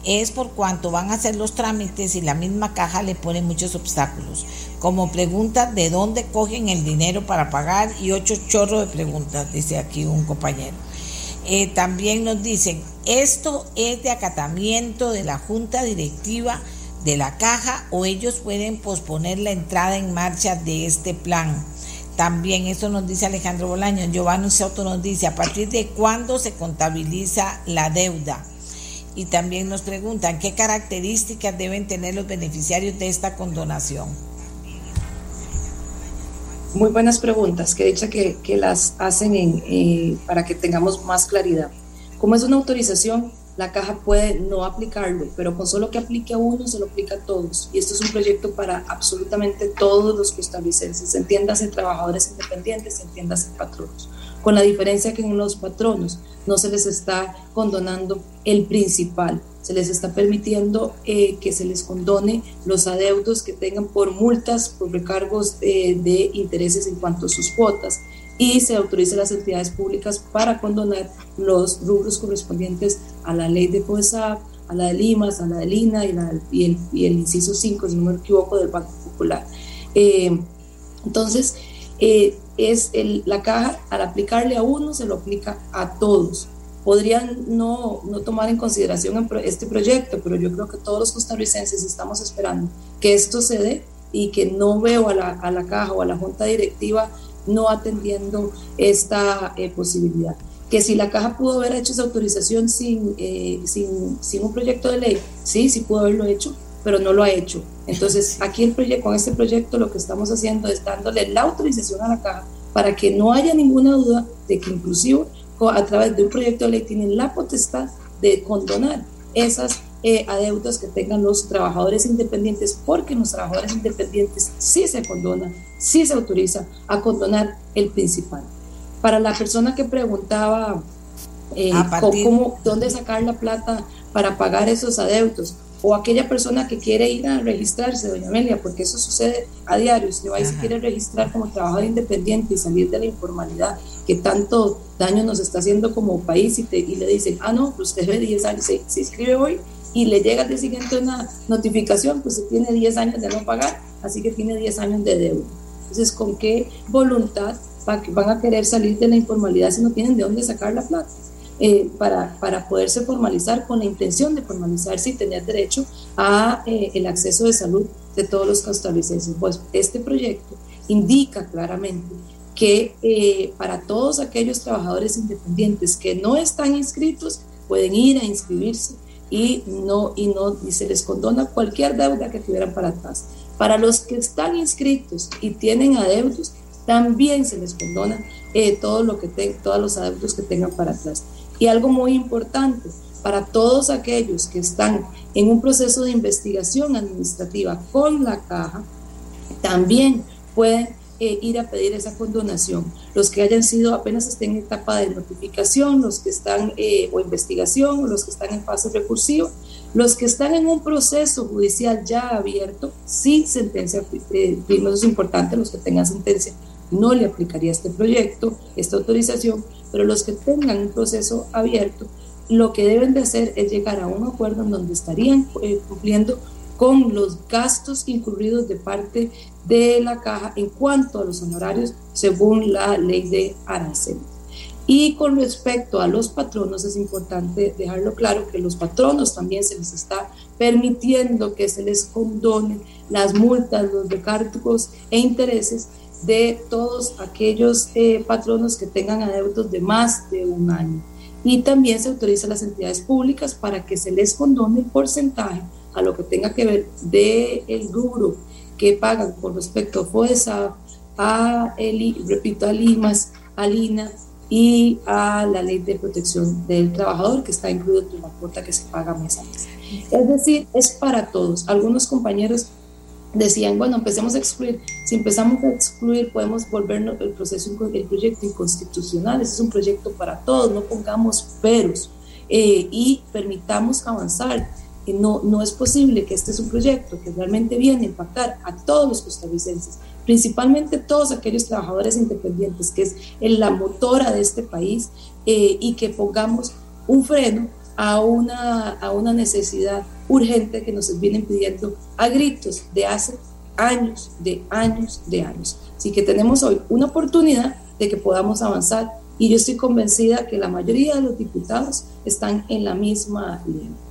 es por cuanto van a hacer los trámites y la misma caja le pone muchos obstáculos, como preguntas de dónde cogen el dinero para pagar y ocho chorros de preguntas, dice aquí un compañero. Eh, también nos dicen, esto es de acatamiento de la junta directiva de la caja o ellos pueden posponer la entrada en marcha de este plan. También eso nos dice Alejandro Bolaño. Giovanni Soto nos dice, ¿a partir de cuándo se contabiliza la deuda? Y también nos preguntan qué características deben tener los beneficiarios de esta condonación. Muy buenas preguntas, que dicha que, que las hacen en, eh, para que tengamos más claridad. Como es una autorización, la caja puede no aplicarlo, pero con solo que aplique a uno se lo aplica a todos. Y esto es un proyecto para absolutamente todos los costarricenses, entiéndase trabajadores independientes, entiéndase patronos con la diferencia que en los patronos no se les está condonando el principal, se les está permitiendo eh, que se les condone los adeudos que tengan por multas, por recargos eh, de intereses en cuanto a sus cuotas y se autoriza a las entidades públicas para condonar los rubros correspondientes a la ley de POESAP, a la de Limas, a la de Lina y, la, y, el, y el, inciso 5, si no me equivoco, del Banco Popular. Eh, entonces, eh, es el, la caja, al aplicarle a uno, se lo aplica a todos. Podrían no, no tomar en consideración este proyecto, pero yo creo que todos los costarricenses estamos esperando que esto se dé y que no veo a la, a la caja o a la junta directiva no atendiendo esta eh, posibilidad. Que si la caja pudo haber hecho esa autorización sin, eh, sin, sin, un proyecto de ley, sí, sí pudo haberlo hecho, pero no lo ha hecho. Entonces, aquí el proyecto, con este proyecto lo que estamos haciendo es dándole la autorización a la caja para que no haya ninguna duda de que inclusive a través de un proyecto de ley tienen la potestad de condonar esas eh, adeudos que tengan los trabajadores independientes, porque los trabajadores independientes sí se condona, sí se autoriza a condonar el principal. Para la persona que preguntaba eh, cómo, dónde sacar la plata para pagar esos adeudos, o aquella persona que quiere ir a registrarse, doña Amelia, porque eso sucede a diario, usted va y se quiere registrar como trabajador independiente y salir de la informalidad que tanto daño nos está haciendo como país y, te, y le dicen, ah, no, pues usted debe 10 años, se, se inscribe hoy y le llega al día siguiente una notificación, pues tiene 10 años de no pagar, así que tiene 10 años de deuda. Entonces, ¿con qué voluntad van a querer salir de la informalidad si no tienen de dónde sacar la plata? Eh, para, para, poderse formalizar con la intención de formalizarse y tener derecho a eh, el acceso de salud de todos los costarricenses. Pues este proyecto indica claramente que eh, para todos aquellos trabajadores independientes que no están inscritos pueden ir a inscribirse y no y no y se les condona cualquier deuda que tuvieran para atrás. Para los que están inscritos y tienen adeudos, también se les condona todo lo que todos los adeudos que tengan para atrás. Y algo muy importante, para todos aquellos que están en un proceso de investigación administrativa con la caja, también pueden eh, ir a pedir esa condonación. Los que hayan sido apenas estén en etapa de notificación, los que están eh, o investigación, los que están en fase recursiva, los que están en un proceso judicial ya abierto, sin sentencia, eh, es importante, los que tengan sentencia, no le aplicaría este proyecto, esta autorización, pero los que tengan un proceso abierto, lo que deben de hacer es llegar a un acuerdo en donde estarían eh, cumpliendo con los gastos incurridos de parte de la caja en cuanto a los honorarios según la ley de aranceles. Y con respecto a los patronos, es importante dejarlo claro que los patronos también se les está permitiendo que se les condone las multas, los recargos e intereses de todos aquellos eh, patronos que tengan adeudos de más de un año. Y también se autoriza a las entidades públicas para que se les condone el porcentaje a lo que tenga que ver del el rubro que pagan con respecto a FOESA, a, el, repito, a Limas, a Lina y a la ley de protección del trabajador que está incluido en la cuota que se paga mes a mes. Es decir, es para todos. Algunos compañeros decían, bueno, empecemos a excluir. Si empezamos a excluir, podemos volvernos el proceso, el proyecto inconstitucional. Ese es un proyecto para todos, no pongamos peros eh, y permitamos avanzar. No, no es posible que este es un proyecto que realmente viene a impactar a todos los costarricenses, principalmente todos aquellos trabajadores independientes, que es la motora de este país, eh, y que pongamos un freno a una, a una necesidad urgente que nos vienen pidiendo a gritos de hace años, de años, de años. Así que tenemos hoy una oportunidad de que podamos avanzar y yo estoy convencida que la mayoría de los diputados están en la misma línea.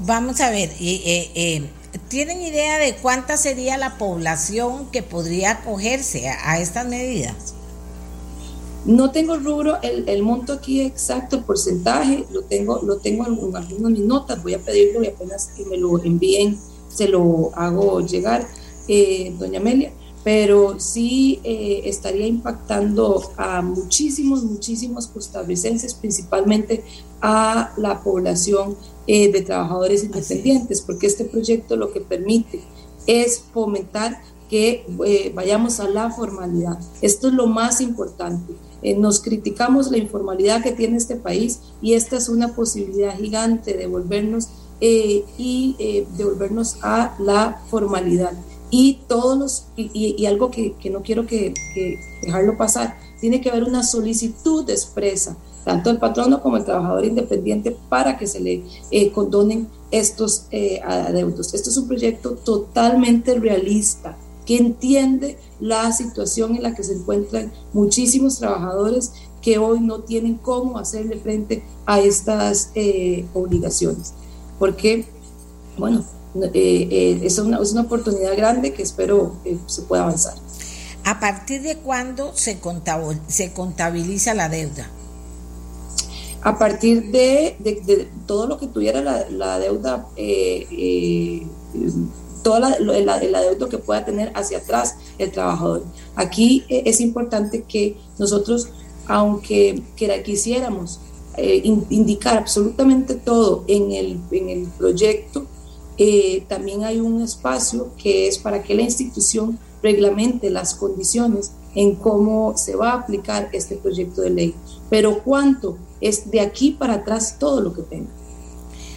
Vamos a ver, eh, eh, ¿tienen idea de cuánta sería la población que podría acogerse a estas medidas? No tengo rubro, el, el, monto aquí exacto, el porcentaje, lo tengo, lo tengo en, algunas de mis notas, voy a pedirlo y apenas que me lo envíen, se lo hago llegar, eh, doña Amelia, pero sí eh, estaría impactando a muchísimos, muchísimos costarricenses, principalmente a la población eh, de trabajadores independientes, porque este proyecto lo que permite es fomentar que vayamos a la formalidad. Esto es lo más importante eh, nos criticamos la informalidad que tiene este país y esta es una posibilidad gigante de volvernos eh, y eh, devolvernos a la formalidad. Y todos los, y, algo que, que, no quiero que, dejarlo pasar, tiene que haber una solicitud expresa tanto el patrono como el trabajador independiente, para que se le eh, condonen estos eh, adeudos. Esto es un proyecto totalmente realista que entiende la situación en la que se encuentran muchísimos trabajadores que hoy no tienen cómo hacerle frente a estas eh, obligaciones. Porque, bueno, es, una, es, una, oportunidad grande que espero se pueda avanzar. ¿A partir de cuándo se, se contabiliza la deuda? A partir de, todo lo que tuviera la, deuda, eh, eh, toda la, deuda que pueda tener hacia atrás el trabajador. Aquí eh, es importante que nosotros, aunque quisiéramos indicar absolutamente todo en el, en el proyecto, también hay un espacio que es para que la institución reglamente las condiciones en cómo se va a aplicar este proyecto de ley. Pero cuánto es de aquí para atrás todo lo que tenga.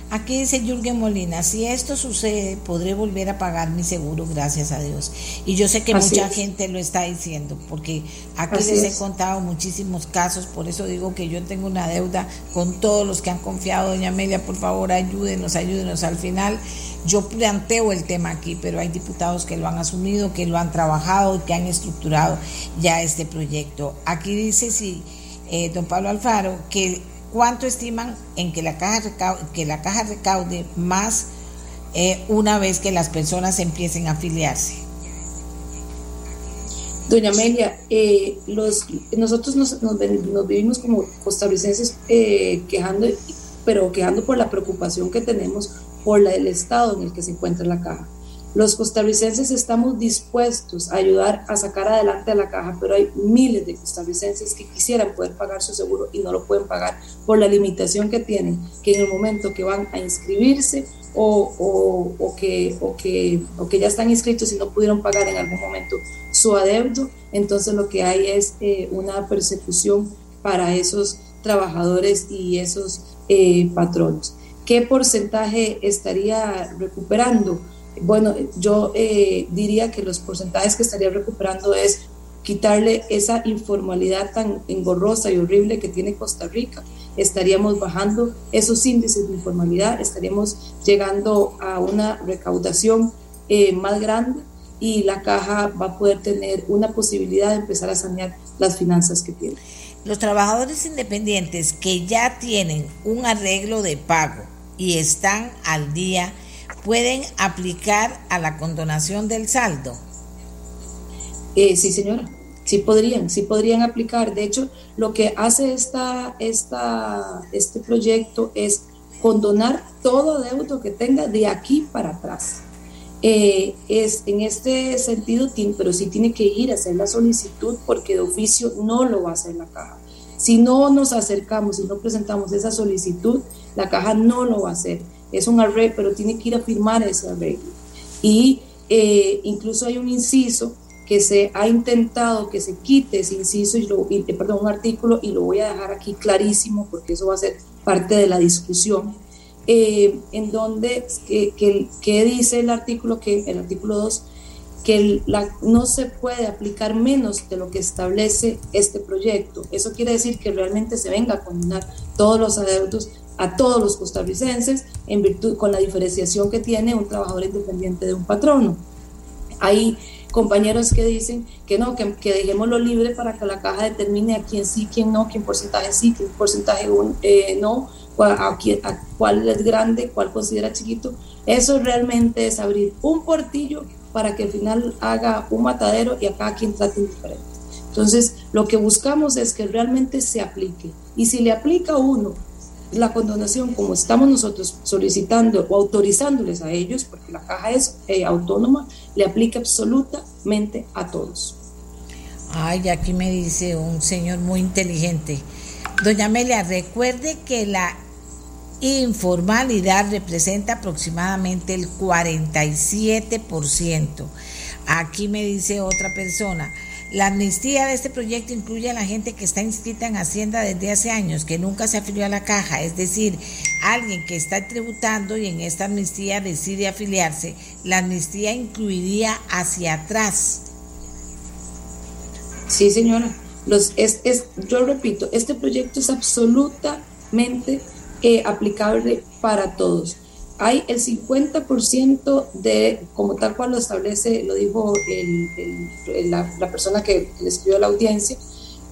Aquí dice Jürgen Molina, si esto sucede, podré volver a pagar mi seguro, gracias a Dios. Y yo sé que mucha gente lo está diciendo, porque aquí les he contado muchísimos casos, por eso digo que yo tengo una deuda con todos los que han confiado, doña Amelia, por favor, ayúdenos, ayúdenos. Al final yo planteo el tema aquí, pero hay diputados que lo han asumido, que lo han trabajado, que han estructurado ya este proyecto. Aquí dice si eh, don Pablo Alfaro que cuánto estiman en que la caja recaude, que la caja recaude más eh, una vez que las personas empiecen a afiliarse. Doña Amelia, eh, nosotros nos, vivimos como costarricenses quejando, pero quejando por la preocupación que tenemos por la, el estado en el que se encuentra la caja. Los costarricenses estamos dispuestos a ayudar a sacar adelante la caja, pero hay miles de costarricenses que quisieran poder pagar su seguro y no lo pueden pagar por la limitación que tienen, que en el momento que van a inscribirse o que ya están inscritos y no pudieron pagar en algún momento su adeudo, entonces lo que hay es eh, una persecución para esos trabajadores y esos eh, patronos. ¿Qué porcentaje estaría recuperando? Bueno, yo eh, diría que los porcentajes que estaría recuperando es quitarle esa informalidad tan engorrosa y horrible que tiene Costa Rica. Estaríamos bajando esos índices de informalidad, estaríamos llegando a una recaudación eh, más grande y la caja va a poder tener una posibilidad de empezar a sanear las finanzas que tiene. Los trabajadores independientes que ya tienen un arreglo de pago y están al día, pueden aplicar a la condonación del saldo. Eh, sí, señora. Sí podrían, sí podrían aplicar. De hecho, lo que hace esta, esta, este proyecto es condonar todo deudo que tenga de aquí para atrás. Eh, es en este sentido, pero sí tiene que ir a hacer la solicitud porque de oficio no lo va a hacer la caja. Si no nos acercamos y no presentamos esa solicitud, la caja no lo va a hacer. Es un arreglo, pero tiene que ir a firmar ese arreglo. Y eh, incluso hay un inciso que se ha intentado que se quite ese inciso, y, lo, perdón, un artículo, y lo voy a dejar aquí clarísimo porque eso va a ser parte de la discusión, eh, en donde, que, dice el artículo, que el artículo 2, que no se puede aplicar menos de lo que establece este proyecto. Eso quiere decir que realmente se venga a condenar todos los adeudos a todos los costarricenses con la diferenciación que tiene un trabajador independiente de un patrono. Hay compañeros que dicen que no, que, que dejémoslo libre para que la caja determine a quién sí, quién no, quién porcentaje sí, quién porcentaje eh, no, a, a cuál es grande, cuál considera chiquito. Eso realmente es abrir un portillo para que al final haga un matadero y a cada quien trate diferente. Entonces, lo que buscamos es que realmente se aplique. Y si le aplica a uno la condonación, como estamos nosotros solicitando o autorizándoles a ellos, porque la caja es eh, autónoma, le aplica absolutamente a todos. Ay, aquí me dice un señor muy inteligente. Doña Amelia, recuerde que la informalidad representa aproximadamente el 47%. Aquí me dice otra persona, la amnistía de este proyecto incluye a la gente que está inscrita en Hacienda desde hace años, que nunca se afilió a la caja, es decir, alguien que está tributando y en esta amnistía decide afiliarse, la amnistía incluiría hacia atrás. Sí, señora. Los, es, es, yo repito, este proyecto es absolutamente eh, aplicable para todos. Hay el 50% de, como tal cual lo establece, lo dijo la, persona que le escribió a la audiencia,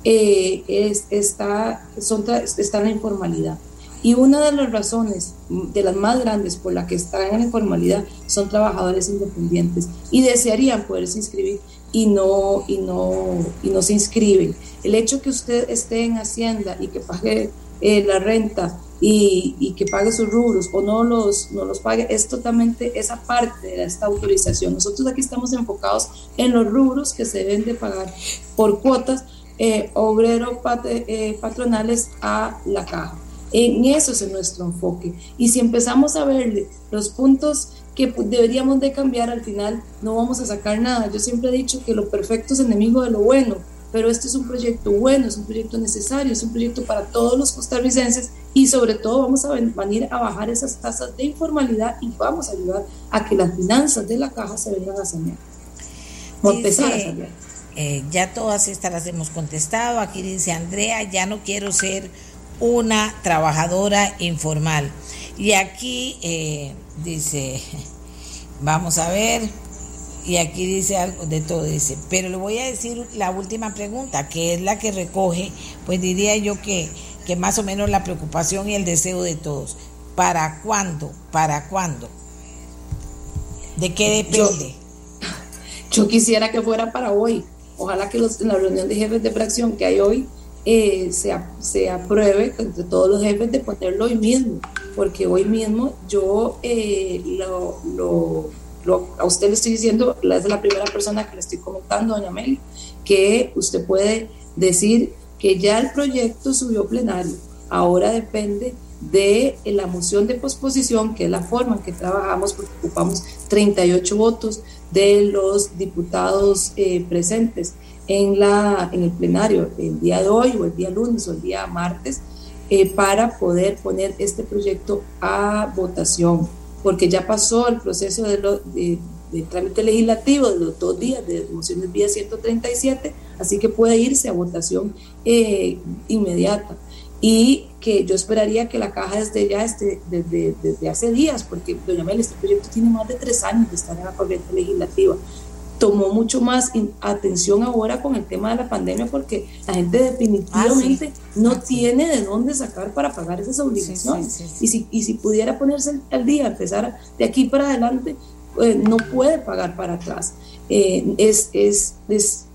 eh, es, está, son, está en la informalidad. Y una de las razones, de las más grandes por la que están en la informalidad, son trabajadores independientes y desearían poderse inscribir y no, y no, y no se inscriben. El hecho que usted esté en Hacienda y que pague eh, la renta y, que pague sus rubros o no los, no los pague, es totalmente esa parte de esta autorización. Nosotros aquí estamos enfocados en los rubros que se deben de pagar por cuotas eh, obrero eh, patronales a la caja. En eso es nuestro enfoque. Y si empezamos a ver los puntos que deberíamos de cambiar, al final no vamos a sacar nada. Yo siempre he dicho que lo perfecto es enemigo de lo bueno, pero este es un proyecto bueno, es un proyecto necesario, es un proyecto para todos los costarricenses y sobre todo vamos a venir a bajar esas tasas de informalidad y vamos a ayudar a que las finanzas de la caja se vengan a sanear. O empezar a sanear. Eh, ya todas estas las hemos contestado. Aquí dice Andrea, ya no quiero ser una trabajadora informal. Y aquí eh, dice, vamos a ver, y aquí dice algo de todo, dice, pero le voy a decir la última pregunta, que es la que recoge, pues diría yo que, que más o menos la preocupación y el deseo de todos. ¿Para cuándo? ¿Para cuándo? ¿De qué depende? Yo, quisiera que fuera para hoy. Ojalá que los, en la reunión de jefes de fracción que hay hoy eh, se, se, apruebe entre todos los jefes de ponerlo hoy mismo, porque hoy mismo yo eh, lo, lo, a usted le estoy diciendo, es la primera persona que le estoy comentando, doña Meli, que usted puede decir que ya el proyecto subió plenario, ahora depende de la moción de posposición, que es la forma en que trabajamos, porque ocupamos 38 votos de los diputados eh, presentes en, la, en el plenario el día de hoy o el día lunes o el día martes eh, para poder poner este proyecto a votación, porque ya pasó el proceso de, lo, de, trámite legislativo de los dos días de mociones vía 137, así que puede irse a votación eh, inmediata. Y que yo esperaría que la caja desde ya, esté, desde, desde hace días, porque doña Mel, este proyecto tiene más de tres años de estar en la corriente legislativa tomó mucho más atención ahora con el tema de la pandemia porque la gente definitivamente ah, no tiene de dónde sacar para pagar esas obligaciones. y, si, y si pudiera ponerse al día, empezar de aquí para adelante, pues no puede pagar para atrás. Eh, es, es, es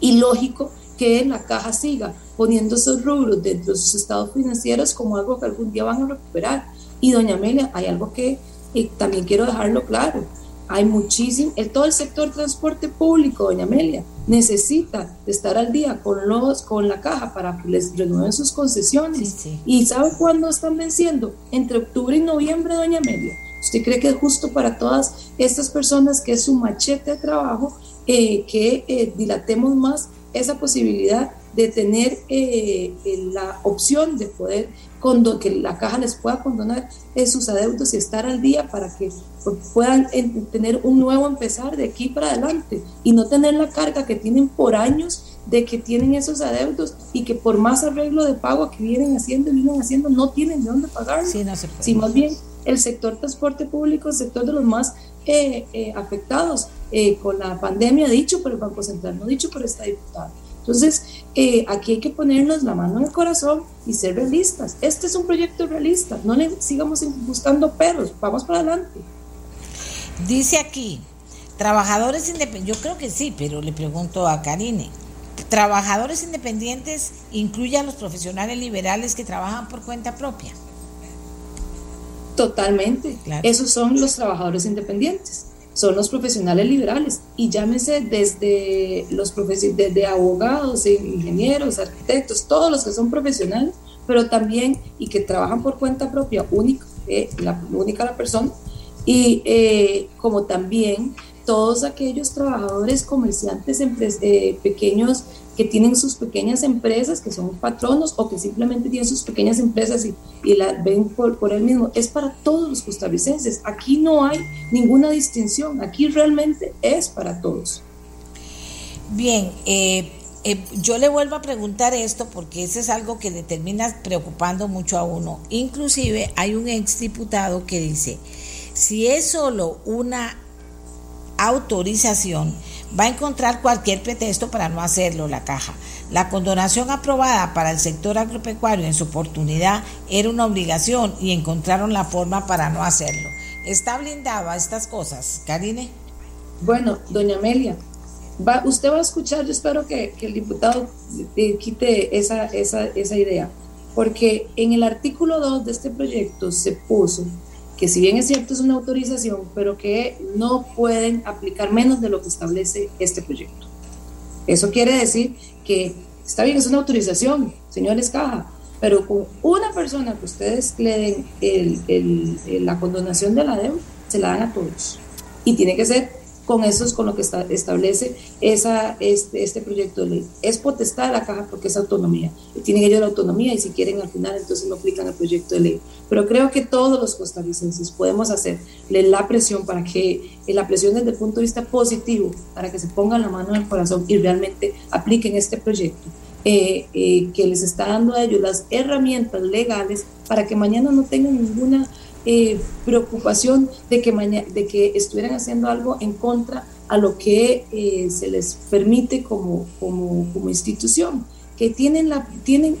ilógico que la caja siga poniendo esos rubros dentro de sus estados financieros como algo que algún día van a recuperar. Y doña Amelia, hay algo que eh, también quiero dejarlo claro hay muchísimo, el, todo el sector transporte público, doña Amelia, necesita estar al día con, los, con la caja para que les renueven sus concesiones. ¿Y sabe cuándo están venciendo? Entre octubre y noviembre, doña Amelia. ¿Usted cree que es justo para todas estas personas que es su machete de trabajo eh, que eh, dilatemos más esa posibilidad de tener eh, la opción de poder que la caja les pueda condonar sus adeudos y estar al día para que puedan tener un nuevo empezar de aquí para adelante y no tener la carga que tienen por años de que tienen esos adeudos y que por más arreglo de pago que vienen haciendo y vienen haciendo no tienen de dónde pagar. Sí, no si más bien el sector transporte público, el sector de los más eh, eh, afectados eh, con la pandemia, dicho por el Banco Central, no dicho por esta diputada. Entonces, eh, aquí hay que ponernos la mano en el corazón y ser realistas. Este es un proyecto realista, no le sigamos buscando perros, vamos para adelante. Dice aquí, trabajadores independientes, yo creo que sí, pero le pregunto a Karine, ¿trabajadores independientes incluye a los profesionales liberales que trabajan por cuenta propia? Totalmente, esos son los trabajadores independientes son los profesionales liberales. Y llámese desde los desde abogados, ingenieros, arquitectos, todos los que son profesionales, pero también y que trabajan por cuenta propia, única, eh, la única la persona, y eh, como también todos aquellos trabajadores, comerciantes, eh, pequeños que tienen sus pequeñas empresas, que son patronos o que simplemente tienen sus pequeñas empresas y, y la ven por, por él mismo. Es para todos los costarricenses. Aquí no hay ninguna distinción. Aquí realmente es para todos. Bien, eh, eh, yo le vuelvo a preguntar esto porque eso es algo que le termina preocupando mucho a uno. Inclusive hay un exdiputado que dice, si es solo una autorización, va a encontrar cualquier pretexto para no hacerlo la caja. La condonación aprobada para el sector agropecuario en su oportunidad era una obligación y encontraron la forma para no hacerlo. ¿Está blindado a estas cosas, Karine? Bueno, doña Amelia, va, usted va a escuchar, yo espero que, el diputado quite esa, esa, esa idea, porque en el artículo 2 de este proyecto se puso que si bien es cierto es una autorización, pero que no pueden aplicar menos de lo que establece este proyecto. Eso quiere decir que está bien, es una autorización, señores Caja, pero con una persona que ustedes le den la condonación de la deuda, se la dan a todos. Y tiene que ser con eso es con lo que establece esa, este, este proyecto de ley. Es potestad de la caja porque es autonomía. Tienen ellos la autonomía y si quieren al final entonces no aplican el proyecto de ley. Pero creo que todos los costarricenses podemos hacerle la presión para que, eh, la presión desde el punto de vista positivo, para que se pongan la mano en el corazón y realmente apliquen este proyecto. Eh, eh, que les está dando a ellos las herramientas legales para que mañana no tengan ninguna eh, preocupación de que, de que estuvieran haciendo algo en contra a lo que eh, se les permite como, como, como, institución, que tienen, la, tienen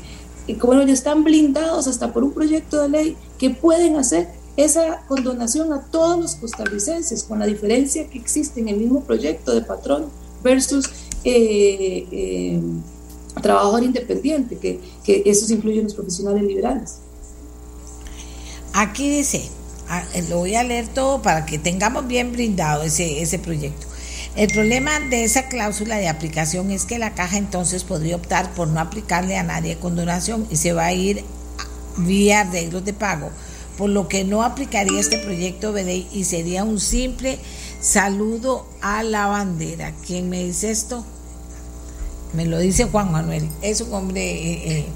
eh, bueno, ya están blindados hasta por un proyecto de ley que pueden hacer esa condonación a todos los costarricenses, con la diferencia que existe en el mismo proyecto de patrón versus trabajador independiente, que, que eso incluye en los profesionales liberales. Aquí dice, ah, eh, lo voy a leer todo para que tengamos bien brindado ese, ese proyecto. El problema de esa cláusula de aplicación es que la caja entonces podría optar por no aplicarle a nadie condonación y se va a ir vía arreglos de pago, por lo que no aplicaría este proyecto ley y sería un simple saludo a la bandera. ¿Quién me dice esto? Me lo dice Juan Manuel. Es un hombre eh, eh,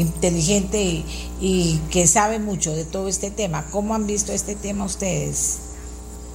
inteligente y, que sabe mucho de todo este tema. ¿Cómo han visto este tema ustedes?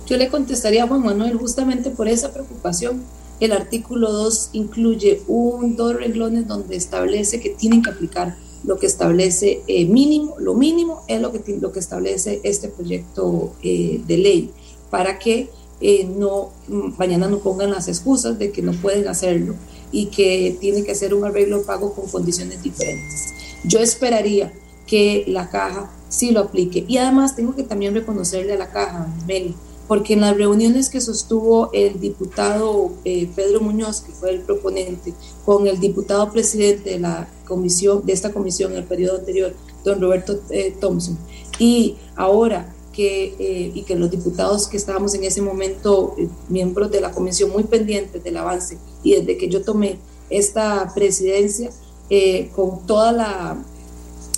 Yo le contestaría a Juan Manuel justamente por esa preocupación. El artículo 2 incluye un, dos renglones donde establece que tienen que aplicar lo que establece eh, mínimo, lo mínimo es lo que, lo que establece este proyecto eh, de ley, para que eh, no, mañana no pongan las excusas de que no pueden hacerlo y que tiene que hacer un arreglo pago con condiciones diferentes. Yo esperaría que la caja sí lo aplique. Y además tengo que también reconocerle a la caja, Meli, porque en las reuniones que sostuvo el diputado eh, Pedro Muñoz, que fue el proponente, con el diputado presidente de la comisión, de esta comisión en el periodo anterior, don Roberto eh, Thompson, y ahora que, eh, y que los diputados que estábamos en ese momento, miembros de la comisión muy pendientes del avance, y desde que yo tomé esta presidencia, eh, con toda la,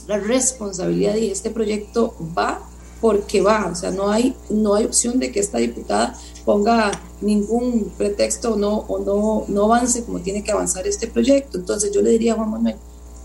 responsabilidad y este proyecto va porque va, o sea, no hay, no hay opción de que esta diputada ponga ningún pretexto o no, o no, no avance como tiene que avanzar este proyecto. Entonces yo le diría a Juan Manuel,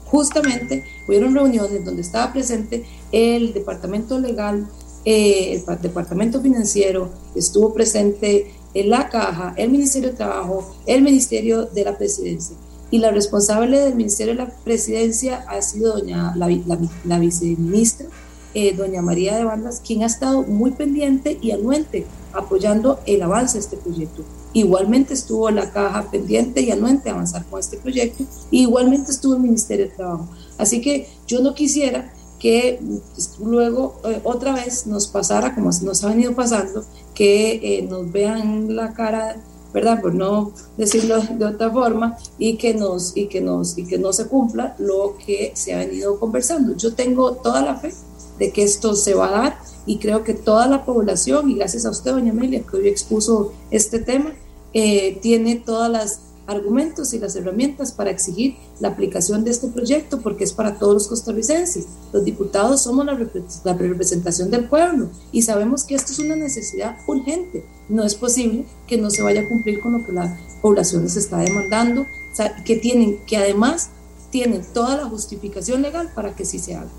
justamente hubieron reuniones donde estaba presente el departamento legal, eh, el departamento financiero, estuvo presente en la caja, el Ministerio de Trabajo, el Ministerio de la Presidencia y la responsable del Ministerio de la Presidencia ha sido doña, la, viceministra, eh, doña María de Bandas, quien ha estado muy pendiente y anuente apoyando el avance de este proyecto. Igualmente estuvo la caja pendiente y anuente avanzar con este proyecto, y igualmente estuvo el Ministerio de Trabajo. Así que yo no quisiera que pues, luego eh, otra vez nos pasara como nos ha venido pasando, que eh, nos vean la cara ¿verdad? Por no decirlo de otra forma, y que, nos, y, que nos, y que no se cumpla lo que se ha venido conversando. Yo tengo toda la fe de que esto se va a dar y creo que toda la población, y gracias a usted, doña Amelia, que hoy expuso este tema, eh, tiene todas las argumentos y las herramientas para exigir la aplicación de este proyecto porque es para todos los costarricenses. Los diputados somos la, representación del pueblo y sabemos que esto es una necesidad urgente. No es posible que no se vaya a cumplir con lo que la población les está demandando, que, tienen, que además tienen toda la justificación legal para que sí se haga.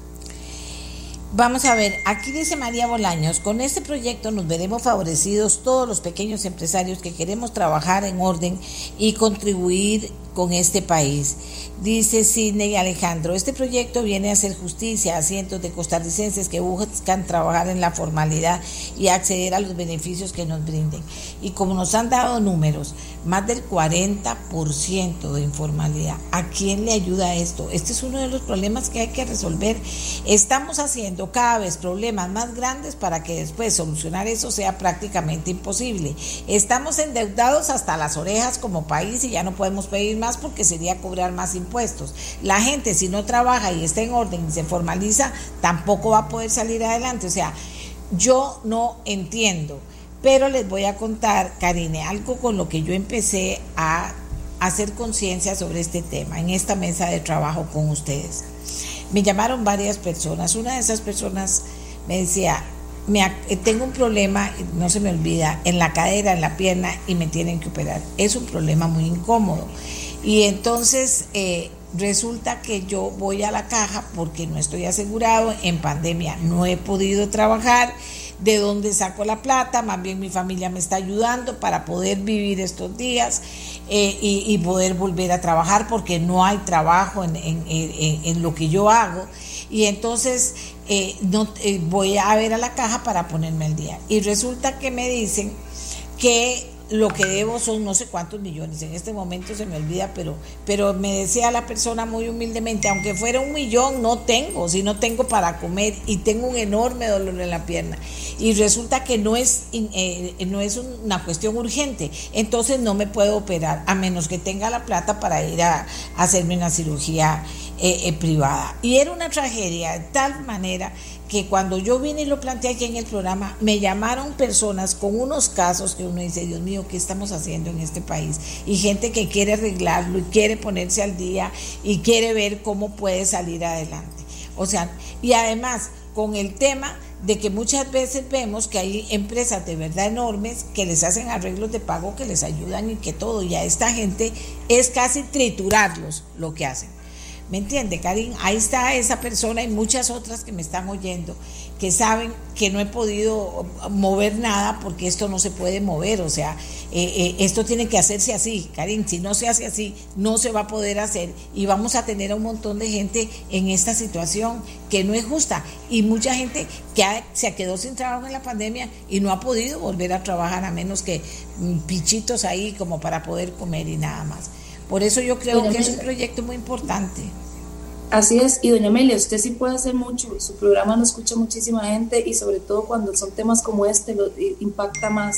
Vamos a ver, aquí dice María Bolaños, con este proyecto nos veremos favorecidos todos los pequeños empresarios que queremos trabajar en orden y contribuir con este país. Dice Sidney Alejandro, este proyecto viene a hacer justicia a cientos de costarricenses que buscan trabajar en la formalidad y acceder a los beneficios que nos brinden. Y como nos han dado números, más del 40% de informalidad, ¿a quién le ayuda esto? Este es uno de los problemas que hay que resolver. Estamos haciendo cada vez problemas más grandes para que después solucionar eso sea prácticamente imposible. Estamos endeudados hasta las orejas como país y ya no podemos pedir más porque sería cobrar más impuestos la gente si no trabaja y está en orden y se formaliza, tampoco va a poder salir adelante. O sea, yo no entiendo, pero les voy a contar, Karine, algo con lo que yo empecé a hacer conciencia sobre este tema en esta mesa de trabajo con ustedes. Me llamaron varias personas. Una de esas personas me decía, me, tengo un problema, no se me olvida, en la cadera, en la pierna y me tienen que operar. Es un problema muy incómodo. Y entonces eh, resulta que yo voy a la caja porque no estoy asegurado, en pandemia no he podido trabajar, de dónde saco la plata, más bien mi familia me está ayudando para poder vivir estos días eh, y, poder volver a trabajar porque no hay trabajo en, lo que yo hago. Y entonces eh, no, voy a ver a la caja para ponerme al día. Y resulta que me dicen que lo que debo son no sé cuántos millones, en este momento se me olvida, pero, pero me decía la persona muy humildemente, aunque fuera un millón, no tengo, si no tengo para comer y tengo un enorme dolor en la pierna. Y resulta que no es, eh, no es una cuestión urgente, entonces no me puedo operar, a menos que tenga la plata para ir a, hacerme una cirugía eh, eh, privada. Y era una tragedia de tal manera que cuando yo vine y lo planteé aquí en el programa, me llamaron personas con unos casos que uno dice, Dios mío, ¿qué estamos haciendo en este país? Y gente que quiere arreglarlo y quiere ponerse al día y quiere ver cómo puede salir adelante. O sea, y además con el tema de que muchas veces vemos que hay empresas de verdad enormes que les hacen arreglos de pago, que les ayudan y que todo, y a esta gente es casi triturarlos lo que hacen. ¿Me entiende, Karim? Ahí está esa persona y muchas otras que me están oyendo, que saben que no he podido mover nada porque esto no se puede mover. O sea, eh, eh, esto tiene que hacerse así, Karim. Si no se hace así, no se va a poder hacer y vamos a tener a un montón de gente en esta situación que no es justa. Y mucha gente que se quedó sin trabajo en la pandemia y no ha podido volver a trabajar a menos que mm, pichitos ahí como para poder comer y nada más. Por eso yo creo que es un proyecto muy importante. Así es, y doña Amelia, usted sí puede hacer mucho, su programa lo escucha muchísima gente y sobre todo cuando son temas como este lo impacta más.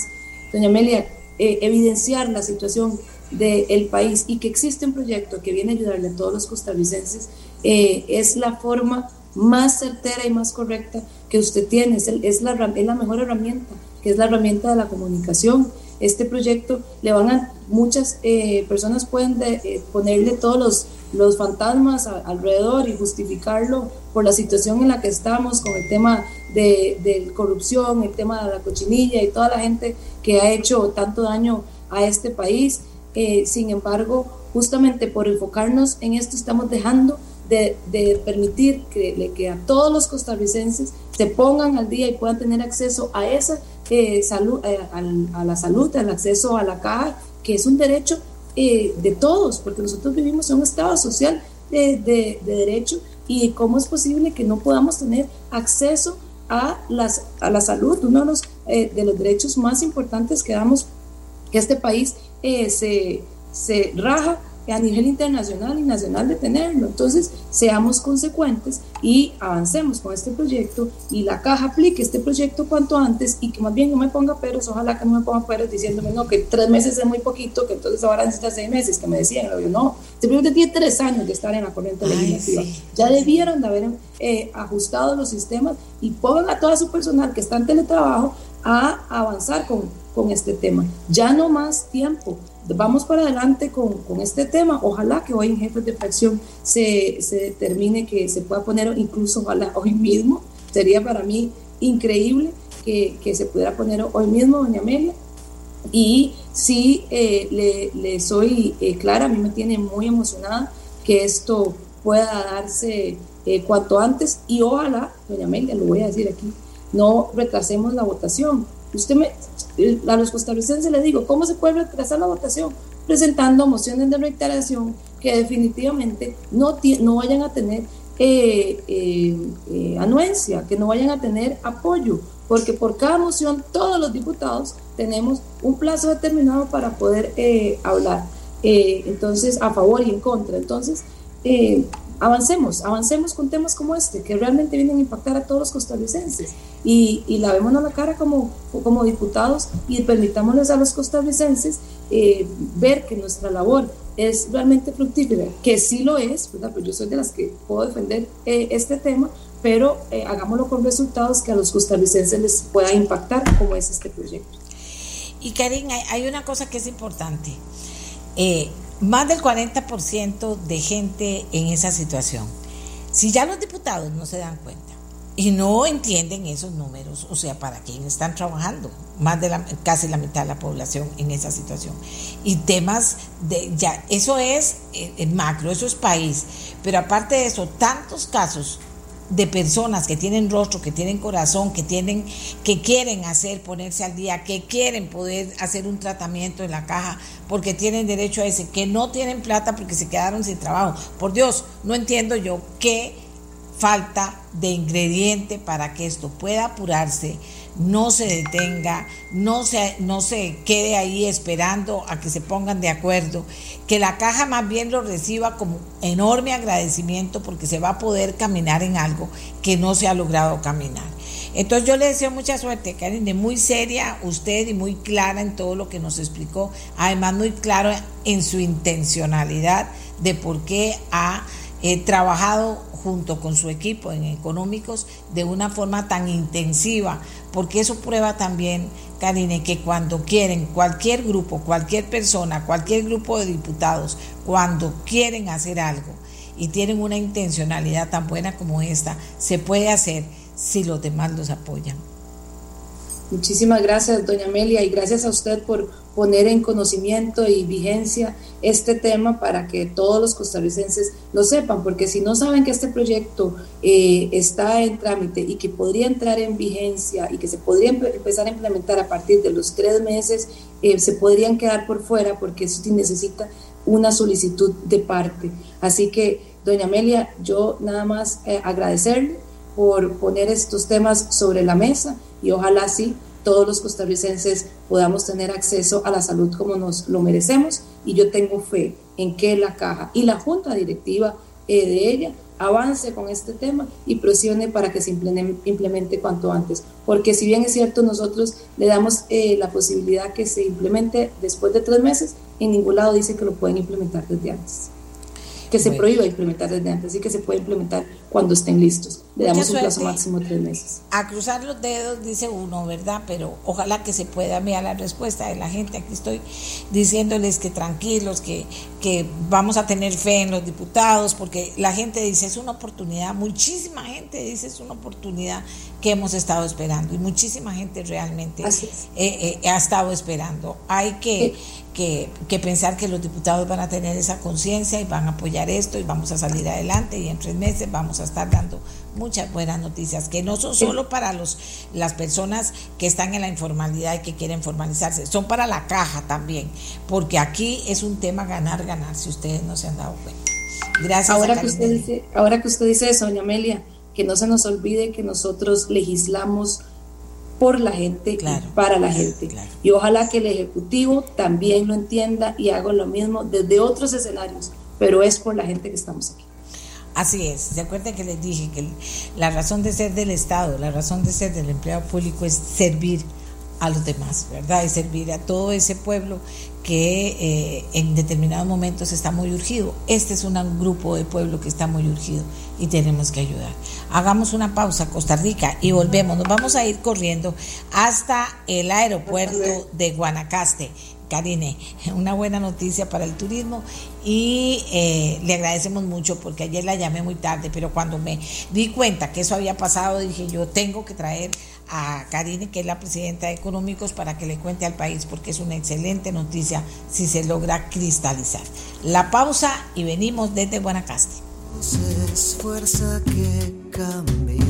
Doña Amelia, eh, evidenciar la situación del país y que existe un proyecto que viene a ayudarle a todos los costarricenses eh, es la forma más certera y más correcta que usted tiene, es, es, la, es la mejor herramienta, que es la herramienta de la comunicación este proyecto le van a, muchas eh, personas pueden eh, ponerle todos los, los fantasmas alrededor y justificarlo por la situación en la que estamos con el tema de, corrupción, el tema de la cochinilla y toda la gente que ha hecho tanto daño a este país. Eh, sin embargo, justamente por enfocarnos en esto estamos dejando de, de, permitir que, que a todos los costarricenses se pongan al día y puedan tener acceso a esa eh, salud, eh, a, la salud, al acceso a la caja, que es un derecho eh, de todos, porque nosotros vivimos en un estado social de, de, derecho y cómo es posible que no podamos tener acceso a, las, a la salud, uno de los, de los derechos más importantes que damos, que este país se, se raja a nivel internacional y nacional de tenerlo. Entonces, seamos consecuentes y avancemos con este proyecto y la caja aplique este proyecto cuanto antes y que más bien no me ponga peros, ojalá que no me ponga peros diciéndome, no, que tres meses es muy poquito, que entonces ahora necesita seis meses, que me decían, yo, no, proyecto tiene tres años de estar en la corriente legislativa. Ya debieron de haber eh, ajustado los sistemas y pongan a todo su personal que está en teletrabajo a avanzar con, con este tema. Ya no más tiempo vamos para adelante con, con, este tema. Ojalá que hoy en Jefes de Fracción se, se, determine que se pueda poner, incluso ojalá hoy mismo, sería para mí increíble que, que se pudiera poner hoy mismo, doña Amelia. Y sí, eh, le, le, soy eh, clara, a mí me tiene muy emocionada que esto pueda darse eh, cuanto antes y ojalá, doña Amelia, lo voy a decir aquí, no retrasemos la votación. Usted me, a los costarricenses les digo, ¿cómo se puede retrasar la votación? presentando mociones de reiteración que definitivamente no, no vayan a tener eh, eh, eh, anuencia, que no vayan a tener apoyo, porque por cada moción todos los diputados tenemos un plazo determinado para poder hablar, entonces a favor y en contra. Entonces, avancemos, avancemos con temas como este, que realmente vienen a impactar a todos los costarricenses. Y, y lavémonos la cara como, como diputados y permitámosles a los costarricenses ver que nuestra labor es realmente fructífera, que sí lo es, ¿verdad? Pues yo soy de las que puedo defender eh, este tema, pero eh, hagámoslo con resultados que a los costarricenses les pueda impactar, como es este proyecto. Y Karin, hay, una cosa que es importante. Eh, más del 40% de gente en esa situación. Si ya los diputados no se dan cuenta, y no entienden esos números, o sea, para quién están trabajando, más de la, casi la mitad de la población en esa situación. Y temas de, ya, eso es eh, macro, eso es país, pero aparte de eso, tantos casos de personas que tienen rostro, que tienen corazón, que tienen, que quieren hacer, ponerse al día, que quieren poder hacer un tratamiento en la caja porque tienen derecho a ese, que no tienen plata porque se quedaron sin trabajo. Por Dios, no entiendo yo qué falta de ingrediente para que esto pueda apurarse, no se detenga, no se, no se quede ahí esperando a que se pongan de acuerdo, que la caja más bien lo reciba como enorme agradecimiento porque se va a poder caminar en algo que no se ha logrado caminar. Entonces yo le deseo mucha suerte, Karen, de muy seria usted y muy clara en todo lo que nos explicó, además muy claro en su intencionalidad de por qué ha eh, trabajado junto con su equipo en económicos de una forma tan intensiva, porque eso prueba también, Karine, que cuando quieren cualquier grupo, cualquier persona, cualquier grupo de diputados, cuando quieren hacer algo y tienen una intencionalidad tan buena como esta, se puede hacer si los demás los apoyan. Muchísimas gracias, doña Amelia, y gracias a usted por poner en conocimiento y vigencia este tema para que todos los costarricenses lo sepan, porque si no saben que este proyecto eh, está en trámite y que podría entrar en vigencia y que se podría empezar a implementar a partir de los tres meses, eh, se podrían quedar por fuera porque eso necesita una solicitud de parte. Así que, doña Amelia, yo nada más eh, agradecerle por poner estos temas sobre la mesa y ojalá sí todos los costarricenses podamos tener acceso a la salud como nos lo merecemos y yo tengo fe en que la caja y la junta directiva eh, de ella avance con este tema y presione para que se implemente cuanto antes. Porque si bien es cierto, nosotros le damos eh, la posibilidad que se implemente después de tres meses, en ningún lado dice que lo pueden implementar desde antes que se prohíba implementar desde antes y que se puede implementar cuando estén listos. Le damos un plazo máximo de tres meses. A cruzar los dedos, dice uno, ¿verdad? Pero ojalá que se pueda ver la respuesta de la gente. Aquí estoy diciéndoles que tranquilos, que, que vamos a tener fe en los diputados, porque la gente dice es una oportunidad, muchísima gente dice es una oportunidad que hemos estado esperando y muchísima gente realmente eh, eh, ha estado esperando. Hay que que, pensar que los diputados van a tener esa conciencia y van a apoyar esto y vamos a salir adelante y en tres meses vamos a estar dando muchas buenas noticias que no son solo para los las personas que están en la informalidad y que quieren formalizarse, son para la caja también, porque aquí es un tema ganar ganar si ustedes no se han dado cuenta. Gracias. Ahora que usted dice, ahora que usted dice eso, doña Amelia, que no se nos olvide que nosotros legislamos por la gente para la gente. Y ojalá que el Ejecutivo también lo entienda y haga lo mismo desde otros escenarios, pero es por la gente que estamos aquí. Así es, se acuerdan que les dije que la razón de ser del Estado, la razón de ser del empleado público es servir a los demás, ¿verdad? Y servir a todo ese pueblo que eh, en determinados momentos está muy urgido. Este es un grupo de pueblo que está muy urgido y tenemos que ayudar. Hagamos una pausa, Costa Rica, y volvemos. Nos vamos a ir corriendo hasta el aeropuerto de Guanacaste. Karine, una buena noticia para el turismo y eh, le agradecemos mucho porque ayer la llamé muy tarde, pero cuando me di cuenta que eso había pasado, dije yo tengo que traer a Karine, que es la presidenta de Económicos, para que le cuente al país, porque es una excelente noticia si se logra cristalizar. La pausa y venimos desde Guanacaste. Es fuerza que cambia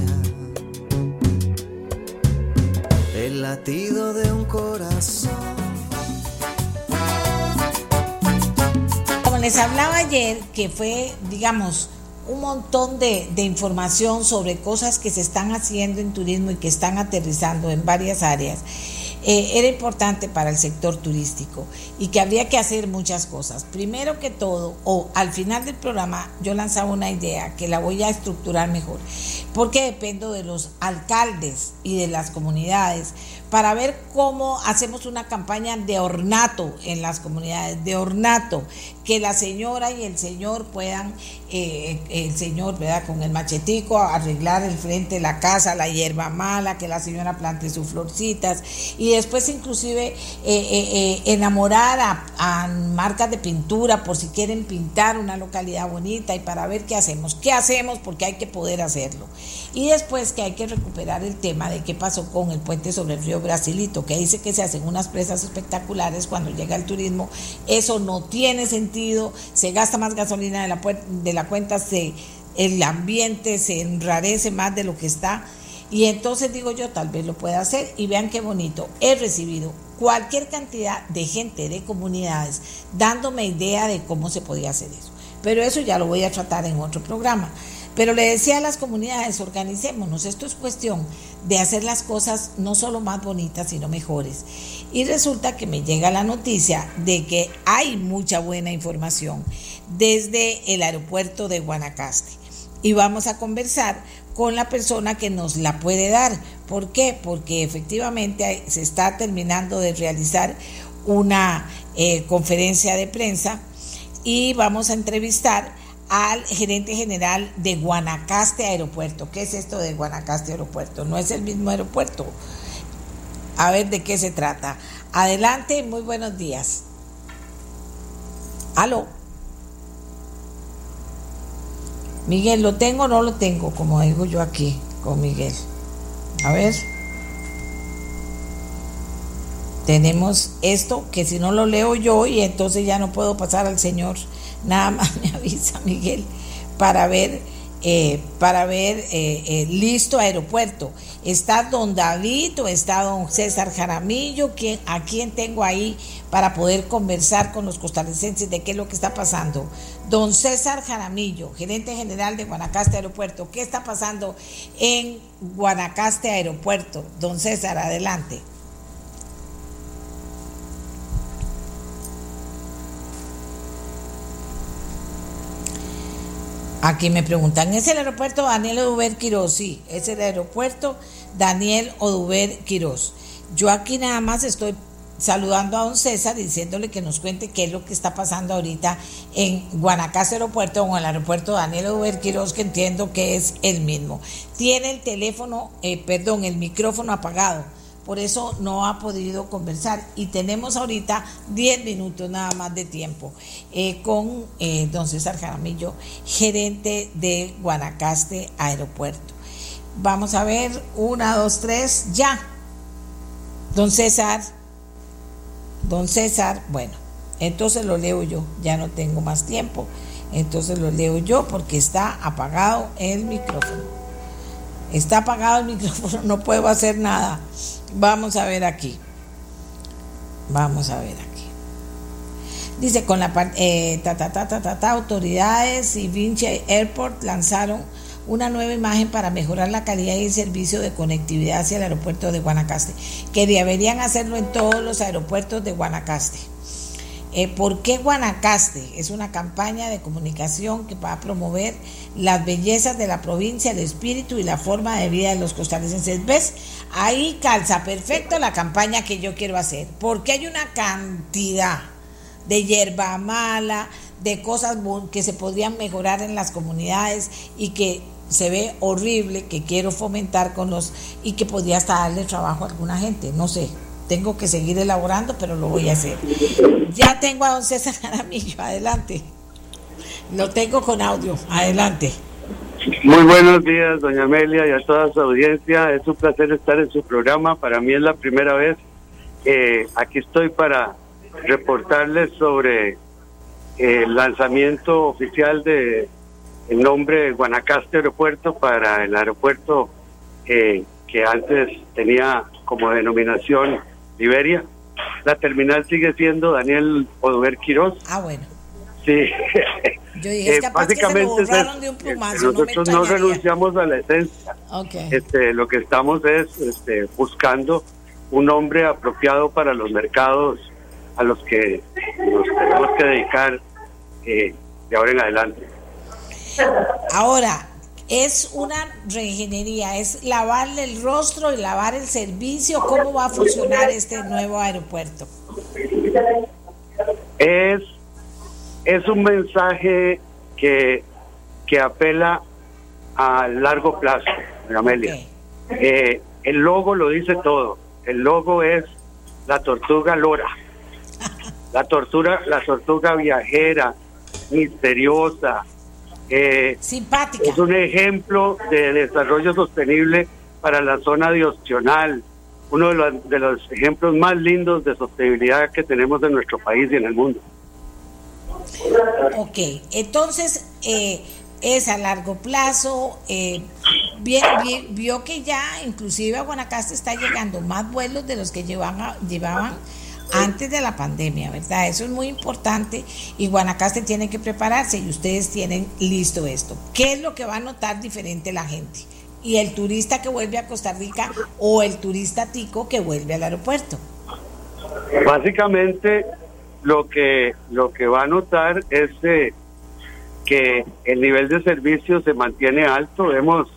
el latido de un corazón les hablaba ayer, que fue, digamos, un montón de, de, información sobre cosas que se están haciendo en turismo y que están aterrizando en varias áreas. Eh, era importante para el sector turístico y que habría que hacer muchas cosas. Primero que todo, o al final del programa, yo lanzaba una idea que la voy a estructurar mejor, porque dependo de los alcaldes y de las comunidades para ver cómo hacemos una campaña de ornato en las comunidades, de ornato, que la señora y el señor puedan, eh, el señor, ¿verdad? Con el machetico arreglar el frente de la casa, la hierba mala, que la señora plante sus florcitas y después inclusive eh, eh, enamorar a, marcas de pintura por si quieren pintar una localidad bonita y para ver qué hacemos, qué hacemos porque hay que poder hacerlo. Y después que hay que recuperar el tema de qué pasó con el puente sobre el río Brasilito, que dice que se hacen unas presas espectaculares cuando llega el turismo. Eso no tiene sentido, se gasta más gasolina de la, de la cuenta, se, el ambiente se enrarece más de lo que está. Y entonces digo yo, tal vez lo pueda hacer y vean qué bonito. He recibido cualquier cantidad de gente, de comunidades, dándome idea de cómo se podía hacer eso. Pero eso ya lo voy a tratar en otro programa. Pero le decía a las comunidades, organicémonos, esto es cuestión de hacer las cosas no solo más bonitas, sino mejores. Y resulta que me llega la noticia de que hay mucha buena información desde el aeropuerto de Guanacaste. Y vamos a conversar con la persona que nos la puede dar. ¿Por qué? Porque efectivamente se está terminando de realizar una eh, conferencia de prensa y vamos a entrevistar al gerente general de Guanacaste Aeropuerto. ¿Qué es esto de Guanacaste Aeropuerto? No es el mismo aeropuerto. A ver de qué se trata. Adelante, muy buenos días. Aló. Miguel, ¿lo tengo o no lo tengo? Como digo yo aquí con Miguel. A ver. Tenemos esto que si no lo leo yo y entonces ya no puedo pasar al señor nada más me avisa Miguel para ver, eh, para ver eh, eh, listo aeropuerto. Está don David o está don César Jaramillo, a quien tengo ahí para poder conversar con los costarricenses de qué es lo que está pasando. Don César Jaramillo, gerente general de Guanacaste Aeropuerto, ¿qué está pasando en Guanacaste Aeropuerto? Don César, adelante. Aquí me preguntan, ¿es el aeropuerto Daniel Oduber Quiroz? Sí, es el aeropuerto Daniel Oduber Quiroz. Yo aquí nada más estoy saludando a don César diciéndole que nos cuente qué es lo que está pasando ahorita en Guanacaste Aeropuerto o en el aeropuerto Daniel Oduber Quiroz, que entiendo que es el mismo. Tiene el teléfono, eh, perdón, el micrófono apagado por eso no ha podido conversar. Y tenemos ahorita 10 minutos nada más de tiempo eh, con eh, don César Jaramillo, gerente de Guanacaste Aeropuerto. Vamos a ver, una, dos, tres, ya. Don César, don César, bueno, entonces lo leo yo, ya no tengo más tiempo. Entonces lo leo yo porque está apagado el micrófono. Está apagado el micrófono, no puedo hacer nada. Vamos a ver aquí. Vamos a ver aquí. Dice, con la eh, ta, ta, ta, autoridades y Vinci Airport lanzaron una nueva imagen para mejorar la calidad y el servicio de conectividad hacia el aeropuerto de Guanacaste, que deberían hacerlo en todos los aeropuertos de Guanacaste. Eh, ¿Por qué Guanacaste? Es una campaña de comunicación que va a promover las bellezas de la provincia, el espíritu y la forma de vida de los costarricenses. ¿Ves? Ahí calza perfecto la campaña que yo quiero hacer, porque hay una cantidad de hierba mala, de cosas que se podrían mejorar en las comunidades y que se ve horrible, que quiero fomentar con los y que podría hasta darle trabajo a alguna gente, no sé, tengo que seguir elaborando, pero lo voy a hacer. Ya tengo a don César adelante. Lo tengo con audio, adelante. Muy buenos días, doña Amelia, y a toda su audiencia. Es un placer estar en su programa. Para mí es la primera vez. aquí estoy para reportarles sobre el lanzamiento oficial de el nombre Guanacaste Aeropuerto para el aeropuerto eh, que antes tenía como denominación Liberia. La terminal sigue siendo Daniel Odover Quiroz. Ah, bueno. Sí. Yo dije, Eh, que se lo básicamente de un plumazo. nosotros no, renunciamos a la esencia. Ok. Este, lo que estamos es este, buscando un nombre apropiado para los mercados a los que nos tenemos que dedicar eh, de ahora en adelante. Ahora, es una reingeniería, es lavarle el rostro y lavar el servicio. ¿Cómo va a funcionar este nuevo aeropuerto? Es, es un mensaje que, que apela a largo plazo, Amelia. Eh, el logo lo dice todo. El logo es la tortuga lora. La tortuga, la tortuga viajera, misteriosa. Eh, Simpática. es un ejemplo de desarrollo sostenible para la zona de Ostional, uno de los, de los ejemplos más lindos de sostenibilidad que tenemos en nuestro país y en el mundo. Ok, entonces eh, es a largo plazo. eh, bien- bien- vio que ya inclusive a Guanacaste está llegando más vuelos de los que llevaban, llevaban antes de la pandemia, ¿verdad? Eso es muy importante y Guanacaste tiene que prepararse y ustedes tienen listo esto. ¿Qué es lo que va a notar diferente la gente? Y el turista que vuelve a Costa Rica o el turista tico que vuelve al aeropuerto. Básicamente lo que lo que va a notar es eh, que el nivel de servicio se mantiene alto. Hemos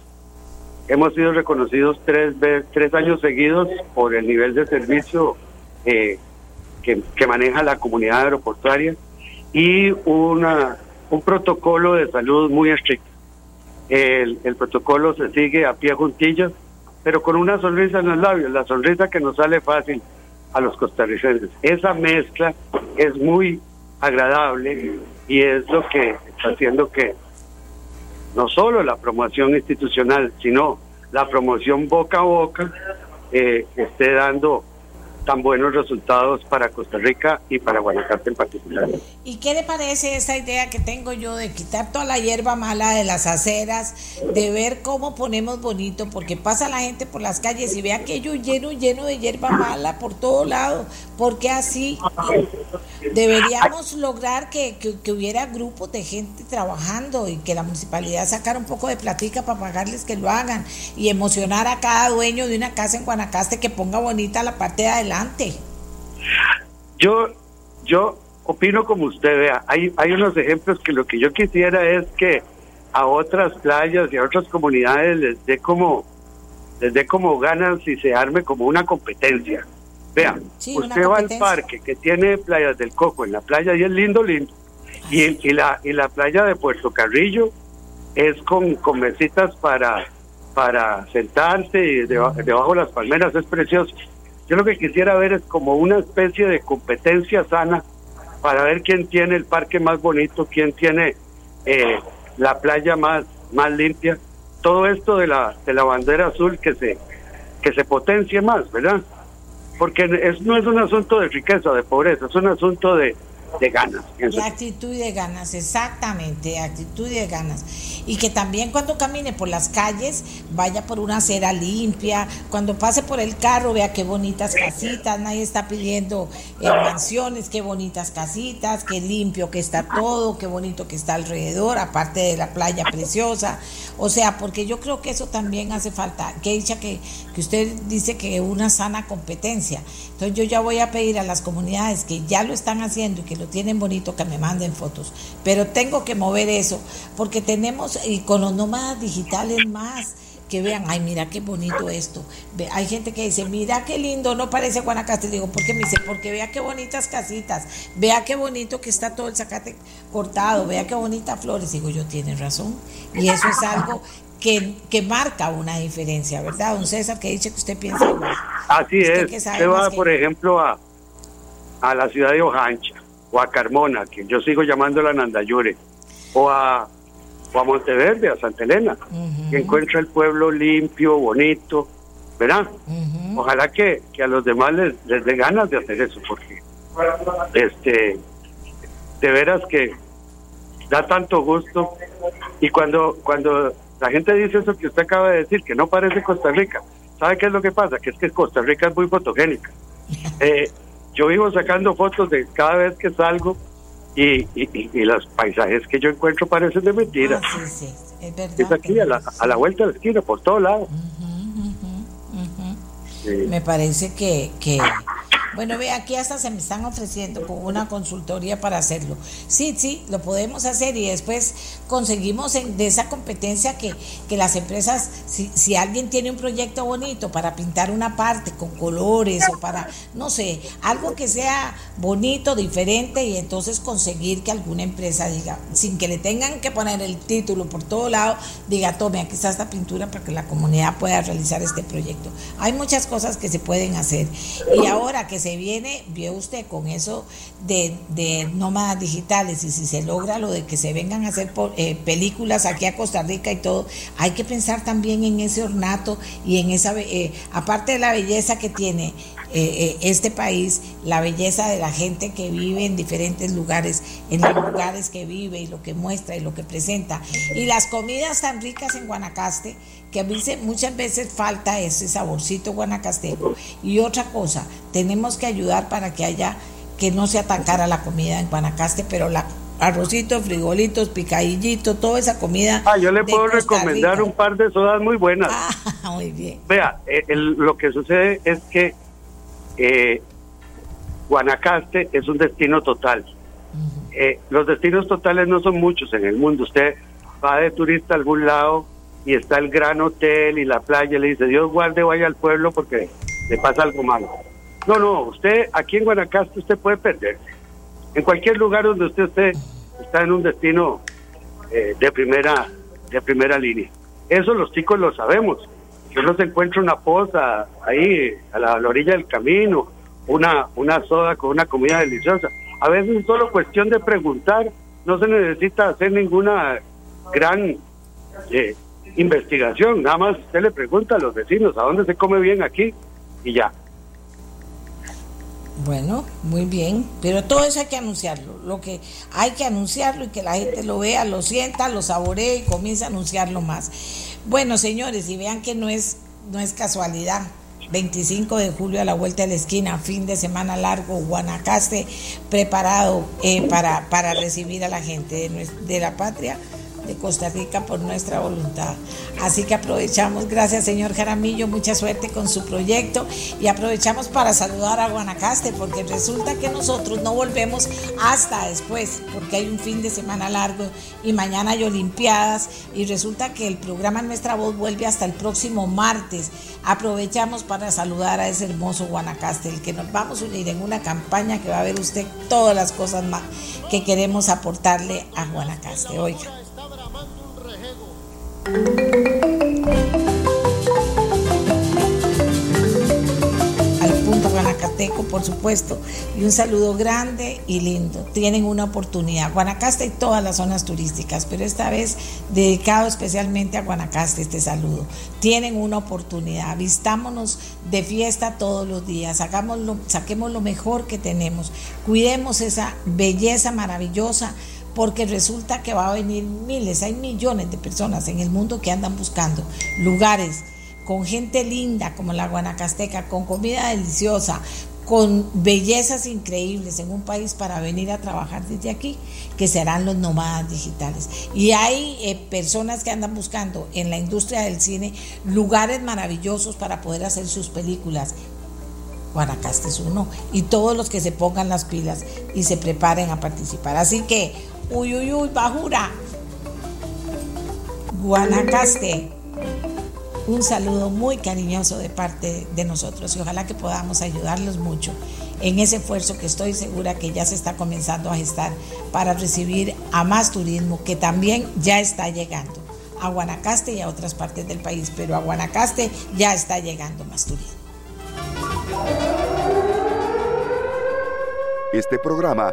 hemos sido reconocidos tres tres años seguidos por el nivel de servicio eh, que, que maneja la comunidad aeroportuaria y una un protocolo de salud muy estricto. El, el protocolo se sigue a pie juntillas, pero con una sonrisa en los labios, la sonrisa que nos sale fácil a los costarricenses. Esa mezcla es muy agradable y es lo que está haciendo que no solo la promoción institucional, sino la promoción boca a boca eh, esté dando tan buenos resultados para Costa Rica y para Guanacaste en particular. ¿Y qué le parece esa idea que tengo yo de quitar toda la hierba mala de las aceras, de ver cómo ponemos bonito, porque pasa la gente por las calles y ve aquello lleno, lleno de hierba mala por todo lado, porque así deberíamos lograr que, que- hubiera grupos de gente trabajando y que la municipalidad sacara un poco de platica para pagarles que lo hagan y emocionar a cada dueño de una casa en Guanacaste que ponga bonita la parte de adelante. Yo, yo opino como usted vea. Hay, hay unos ejemplos que lo que yo quisiera es que a otras playas y a otras comunidades les dé como, les dé como ganas y se arme como una competencia. Vea, Sí, usted va al parque que tiene playas del Coco, en la playa y es lindo, lindo. Y, y la y la playa de Puerto Carrillo es con, con mesitas para para sentarse y deba- debajo de las palmeras es precioso. Yo lo que quisiera ver es como una especie de competencia sana para ver quién tiene el parque más bonito, quién tiene eh, la playa más más limpia. Todo esto de la de la bandera azul que se que se potencie más, ¿verdad? Porque es, no es un asunto de riqueza, de pobreza, es un asunto de, de ganas. pienso De actitud y de ganas, exactamente, actitud y de ganas. Y que también cuando camine por las calles vaya por una acera limpia, cuando pase por el carro vea qué bonitas casitas, nadie está pidiendo eh, mansiones, qué bonitas casitas, qué limpio que está todo, qué bonito que está alrededor, aparte de la playa preciosa. O sea, porque yo creo que eso también hace falta. Que que, que usted dice que una sana competencia. Entonces yo ya voy a pedir a las comunidades que ya lo están haciendo y que lo tienen bonito que me manden fotos. Pero tengo que mover eso porque tenemos y con los nómadas digitales más que vean, ay, mira qué bonito esto. Hay gente que dice, mira qué lindo, no parece Guanacaste. Digo, ¿por qué me dice? Porque vea qué bonitas casitas, vea qué bonito que está todo el zacate cortado, vea qué bonitas flores. Digo, yo tiene razón. Y eso es algo que, que marca una diferencia, ¿verdad? Don César, que dice que usted piensa igual. Así Usted es. que Usted va, que por ejemplo, a, a la ciudad de Ojancha, o a Carmona, que yo sigo llamándola Nandayure, o a, o a Monteverde, a Santa Elena, y encuentra el pueblo limpio, bonito, ¿verdad? Ojalá que, que a los demás les, les dé ganas de hacer eso, porque este de veras que da tanto gusto. Y cuando, cuando la gente dice eso que usted acaba de decir, que no parece Costa Rica, ¿sabe qué es lo que pasa? Que es que Costa Rica es muy fotogénica. Eh, yo vivo sacando fotos de cada vez que salgo y, y, los paisajes que yo encuentro parecen de mentira. Ah, sí, sí, es verdad. Es aquí, a la, a la, vuelta de la esquina, por todos lados. Me parece que, que, bueno, ve, aquí hasta se me están ofreciendo con una consultoría para hacerlo. Sí, sí, lo podemos hacer y después conseguimos de esa competencia que, que las empresas, si, si, alguien tiene un proyecto bonito para pintar una parte con colores o para, no sé, algo que sea bonito, diferente y entonces conseguir que alguna empresa diga, sin que le tengan que poner el título por todo lado, diga, tome, aquí está esta pintura para que la comunidad pueda realizar este proyecto. Hay muchas cosas que se pueden hacer. Y ahora que se se viene, vio usted con eso de, de, nómadas digitales y si se logra lo de que se vengan a hacer eh, películas aquí a Costa Rica y todo, hay que pensar también en ese ornato y en esa, eh, aparte de la belleza que tiene eh, este país, la belleza de la gente que vive en diferentes lugares, en los lugares que vive y lo que muestra y lo que presenta. Y las comidas tan ricas en Guanacaste, que a mí muchas veces falta ese saborcito guanacasteco. Y otra cosa, tenemos que ayudar para que haya, que no se atacara la comida en Guanacaste, pero la arrocito, frijolitos, picadillito, toda esa comida. Ah, yo le puedo recomendar un par de sodas muy buenas. Ah, muy bien. Vea, eh, lo que sucede es que eh, Guanacaste es un destino total. Eh, los destinos totales no son muchos en el mundo. Usted va de turista a algún lado y está el gran hotel y la playa, le dice, Dios guarde, vaya al pueblo porque le pasa algo malo. No, no, usted aquí en Guanacaste usted puede perderse. En cualquier lugar donde usted esté, está en un destino eh, de primera de primera línea. Eso los chicos lo sabemos. Yo no se encuentra una poza ahí a la, orilla del camino, una, una soda con una comida deliciosa. A veces es solo cuestión de preguntar, no se necesita hacer ninguna gran eh, investigación, nada más usted le pregunta a los vecinos a dónde se come bien aquí y ya. Bueno, muy bien, pero todo eso hay que anunciarlo. Lo que hay que anunciarlo y que la gente lo vea, lo sienta, lo saboree y comience a anunciarlo más. Bueno, señores, y vean que no es no es casualidad. 25 de julio a la vuelta de la esquina, fin de semana largo, Guanacaste preparado eh, para, para recibir a la gente de, de la patria de Costa Rica por nuestra voluntad. Así que aprovechamos, gracias señor Jaramillo, mucha suerte con su proyecto y aprovechamos para saludar a Guanacaste porque resulta que nosotros no volvemos hasta después porque hay un fin de semana largo y mañana hay Olimpiadas y resulta que el programa Nuestra Voz vuelve hasta el próximo martes. Aprovechamos para saludar a ese hermoso Guanacaste, el que nos vamos a unir en una campaña que va a ver usted todas las cosas más que queremos aportarle a Guanacaste. Oiga. Al punto Guanacateco, por supuesto, y un saludo grande y lindo. Tienen una oportunidad. Guanacaste y todas las zonas turísticas, pero esta vez dedicado especialmente a Guanacaste este saludo. Tienen una oportunidad. Vistámonos de fiesta todos los días. Hagámoslo, saquemos lo mejor que tenemos. Cuidemos esa belleza maravillosa porque resulta que va a venir miles, hay millones de personas en el mundo que andan buscando lugares con gente linda como la Guanacasteca, con comida deliciosa, con bellezas increíbles en un país para venir a trabajar desde aquí, que serán los nómadas digitales. Y hay eh, personas que andan buscando en la industria del cine lugares maravillosos para poder hacer sus películas. Guanacaste es uno. Y todos los que se pongan las pilas y se preparen a participar. Así que Uy, uy, uy, Bajura. Guanacaste. Un saludo muy cariñoso de parte de nosotros y ojalá que podamos ayudarlos mucho en ese esfuerzo que estoy segura que ya se está comenzando a gestar para recibir a más turismo que también ya está llegando a Guanacaste y a otras partes del país, pero a Guanacaste ya está llegando más turismo. Este programa